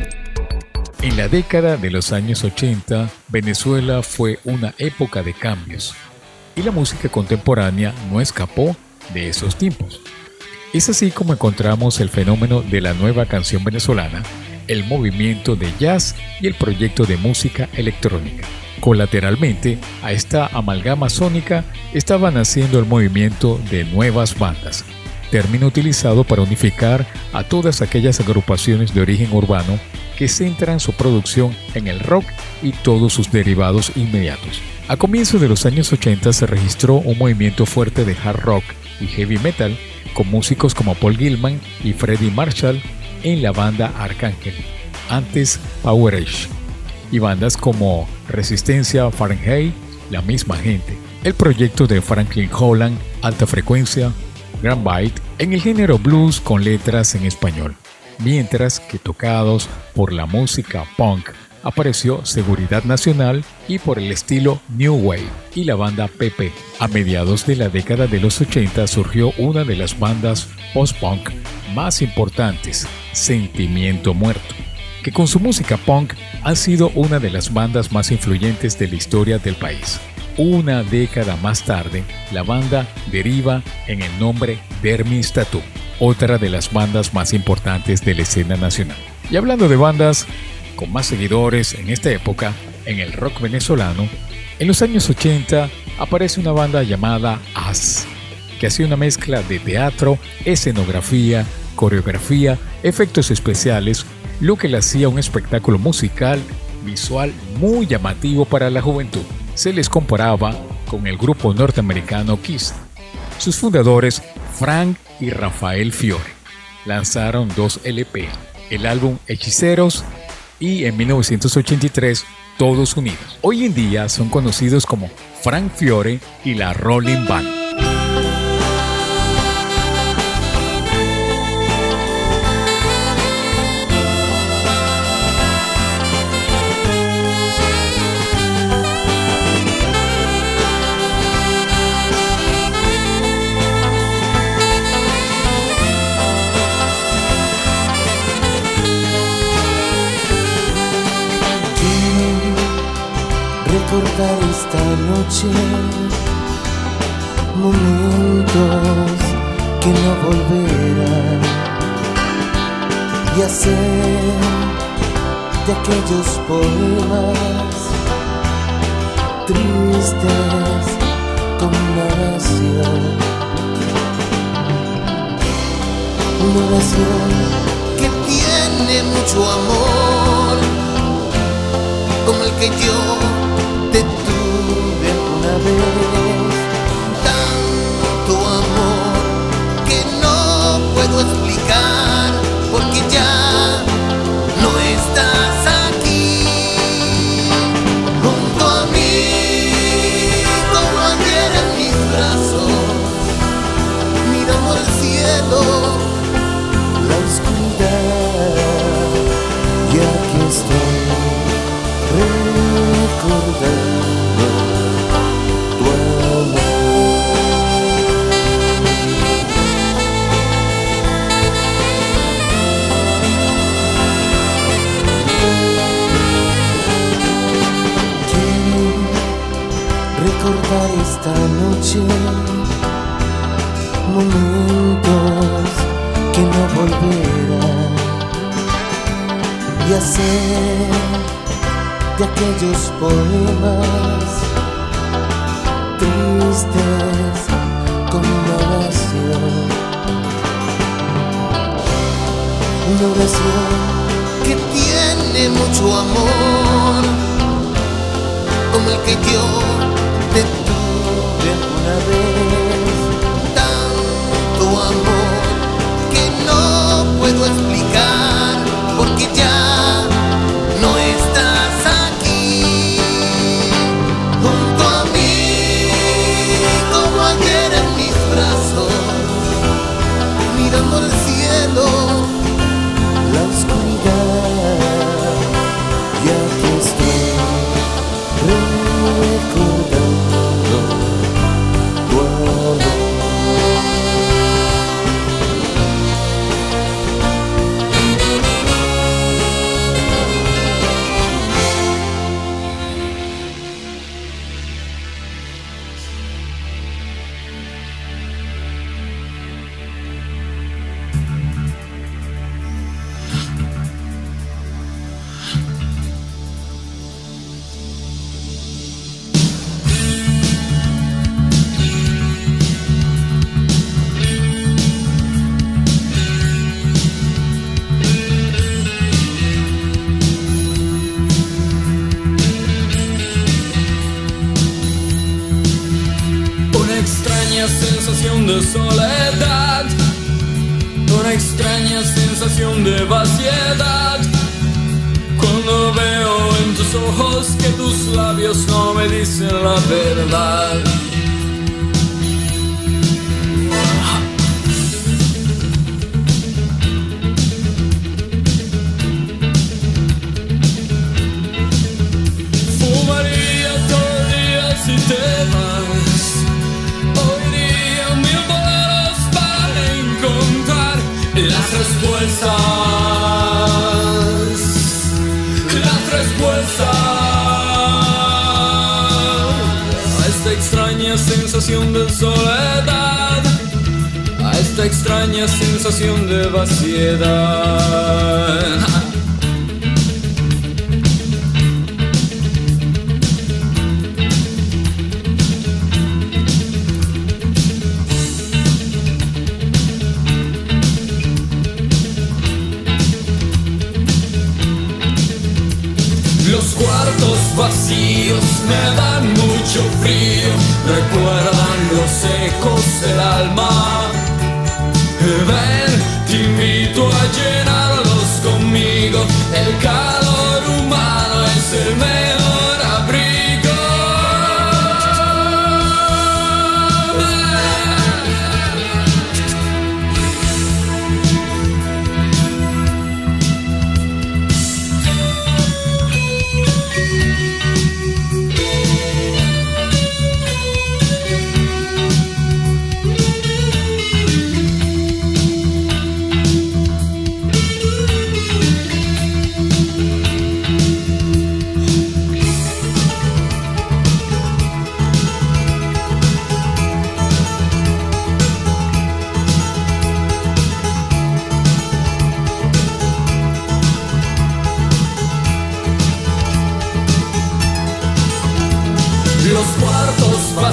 En la década de los años 80, Venezuela fue una época de cambios y la música contemporánea no escapó de esos tiempos. Es así como encontramos el fenómeno de la nueva canción venezolana, el movimiento de jazz y el proyecto de música electrónica. Colateralmente a esta amalgama sónica estaba naciendo el movimiento de nuevas bandas, término utilizado para unificar a todas aquellas agrupaciones de origen urbano que centran su producción en el rock y todos sus derivados inmediatos. A comienzos de los años 80 se registró un movimiento fuerte de hard rock y heavy metal con músicos como Paul Gilman y Freddie Marshall en la banda Arcángel, antes Power Age, y bandas como Resistencia Fahrenheit, La misma gente, el proyecto de Franklin Holland, Alta Frecuencia, Grand Bite, en el género blues con letras en español, mientras que tocados por la música punk apareció Seguridad Nacional y por el estilo New Wave y la banda PP. A mediados de la década de los 80 surgió una de las bandas post-punk más importantes, Sentimiento Muerto, que con su música punk ha sido una de las bandas más influyentes de la historia del país. Una década más tarde, la banda deriva en el nombre Dermis Tattoo, otra de las bandas más importantes de la escena nacional. Y hablando de bandas con más seguidores en esta época en el rock venezolano, en los años 80 aparece una banda llamada As, que hacía una mezcla de teatro, escenografía, coreografía, efectos especiales, lo que le hacía un espectáculo musical visual muy llamativo para la juventud. Se les comparaba con el grupo norteamericano Kiss. Sus fundadores, Frank y Rafael Fiore, lanzaron dos LP, el álbum Hechiceros y en 1983 Todos Unidos. Hoy en día son conocidos como Frank Fiore y la Rolling Band. Noche momentos que no volverán. Y hacer de aquellos poemas tristes como una nación una oración que tiene mucho amor, como el que yo Tanto amor que no puedo explicar, porque ya no estás aquí. Junto a mí, como ayer en mis brazos, mirando al cielo, la oscuridad, y aquí estoy recordando esta noche. Momentos que no volverán y hacer de aquellos poemas tristes como una oración. Una oración que tiene mucho amor como el que yo te tuve una vez. Tanto amor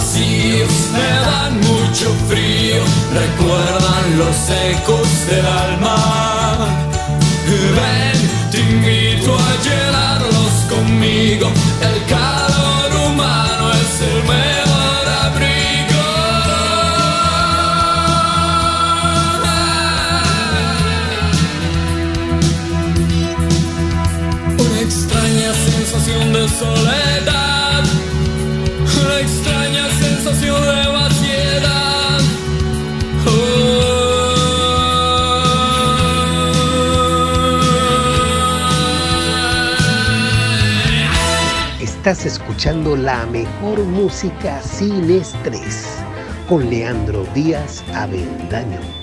vacíos me dan mucho frío, recuerdan los ecos del alma. Estás escuchando la mejor música sin estrés con Leandro Díaz Avendaño.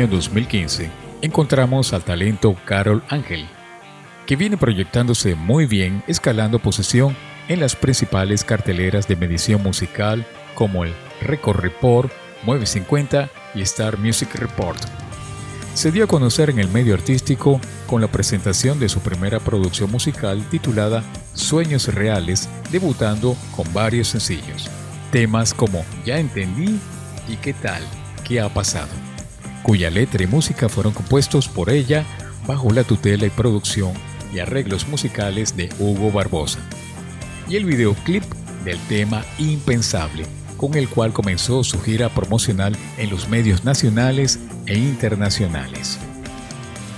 año 2015 encontramos al talento Carol Ángel, que viene proyectándose muy bien escalando posición en las principales carteleras de medición musical como el Record Report, Mueve 50 y Star Music Report. Se dio a conocer en el medio artístico con la presentación de su primera producción musical titulada Sueños Reales, debutando con varios sencillos, temas como Ya entendí y qué tal, qué ha pasado cuya letra y música fueron compuestos por ella bajo la tutela y producción y arreglos musicales de Hugo Barbosa. Y el videoclip del tema Impensable, con el cual comenzó su gira promocional en los medios nacionales e internacionales.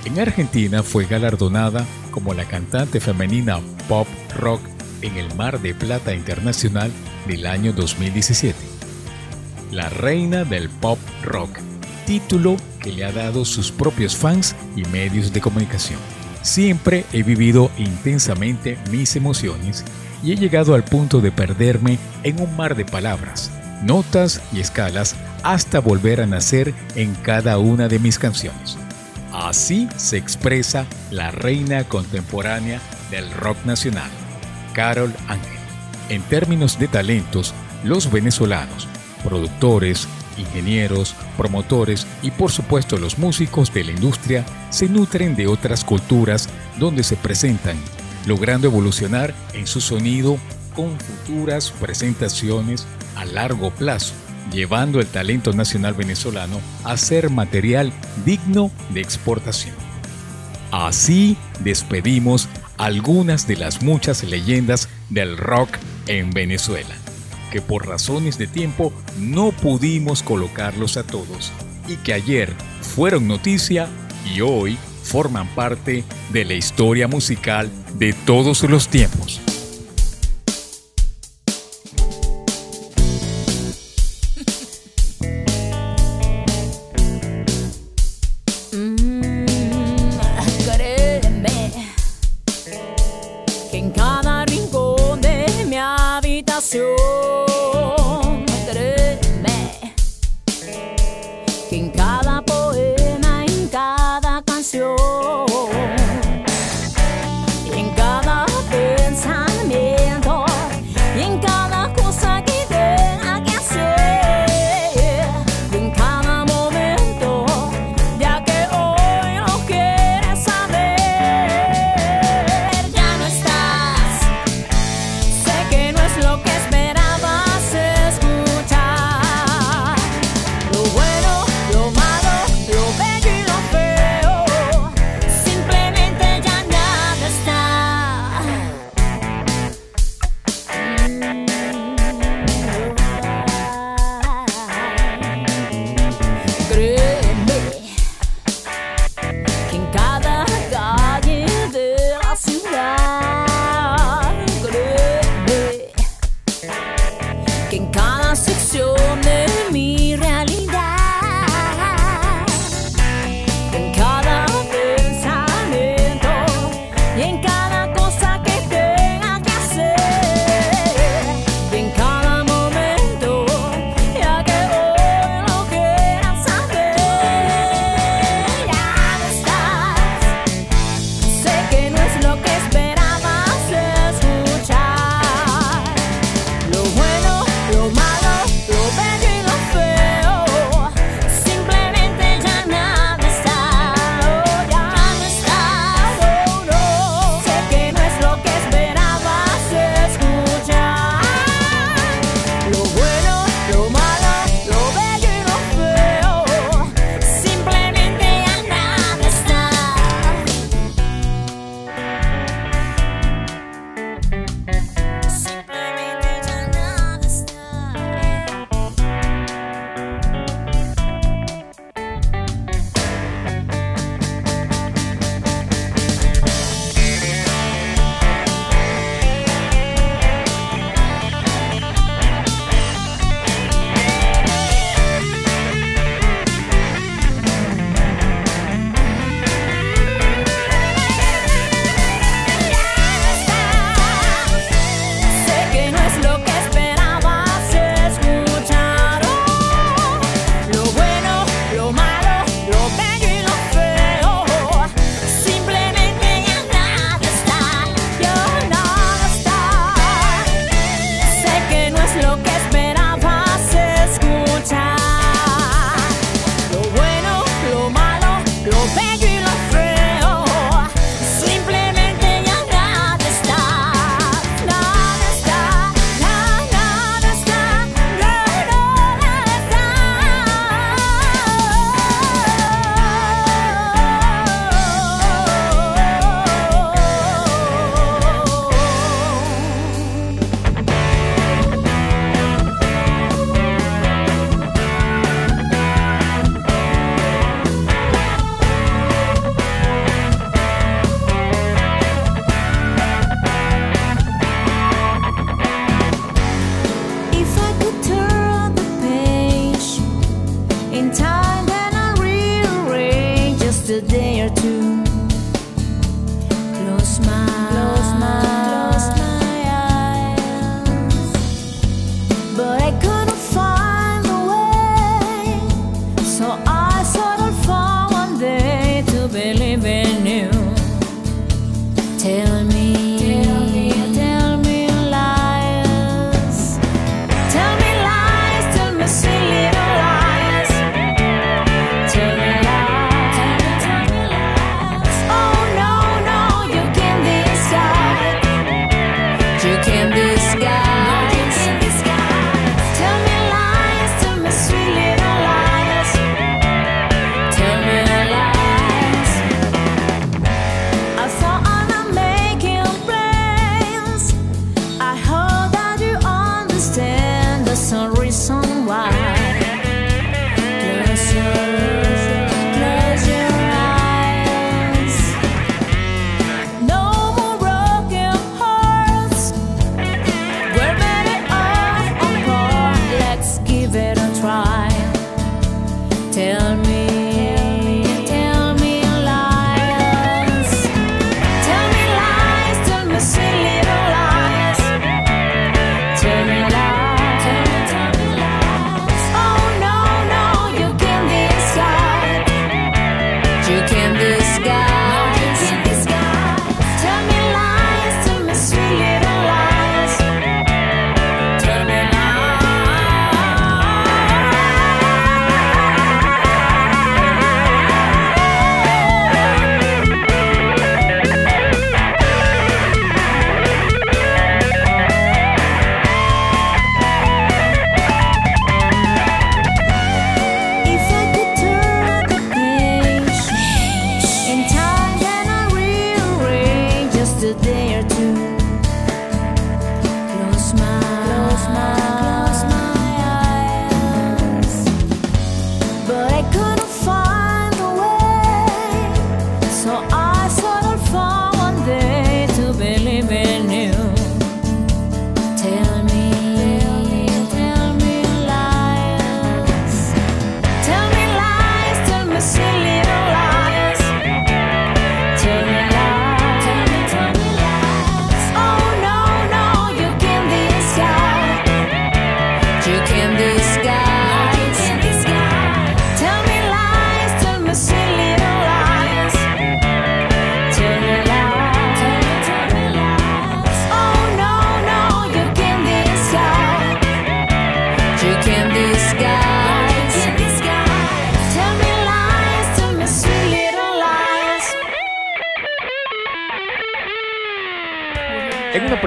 En Argentina fue galardonada como la cantante femenina pop rock en el Mar de Plata Internacional del año 2017. La reina del pop rock, título que le ha dado sus propios fans y medios de comunicación. Siempre he vivido intensamente mis emociones y he llegado al punto de perderme en un mar de palabras, notas y escalas hasta volver a nacer en cada una de mis canciones. Así se expresa la reina contemporánea del rock nacional, Carol Ángel. En términos de talentos, los venezolanos, productores, ingenieros, promotores y por supuesto los músicos de la industria se nutren de otras culturas donde se presentan, logrando evolucionar en su sonido con futuras presentaciones a largo plazo, llevando el talento nacional venezolano a ser material digno de exportación. Así despedimos algunas de las muchas leyendas del rock en Venezuela que por razones de tiempo no pudimos colocarlos a todos y que ayer fueron noticia y hoy forman parte de la historia musical de todos los tiempos.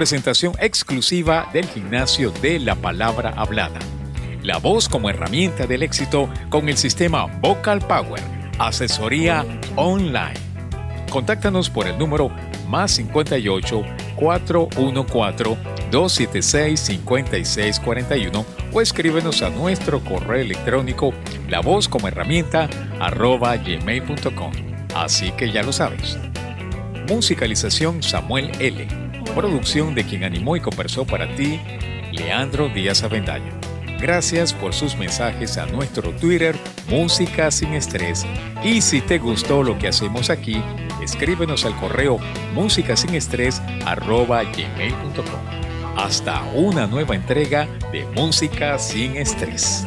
Presentación exclusiva del gimnasio de la palabra hablada. La voz como herramienta del éxito con el sistema Vocal Power, asesoría online. Contáctanos por el número más 58 414 276 5641 o escríbenos a nuestro correo electrónico la voz como herramienta arroba gmail.com. Así que ya lo sabes. Musicalización Samuel L. Producción de quien animó y conversó para ti, Leandro Díaz Avendaño. Gracias por sus mensajes a nuestro Twitter Música sin Estrés. Y si te gustó lo que hacemos aquí, escríbenos al correo música sin estrés gmail.com. Hasta una nueva entrega de Música sin Estrés.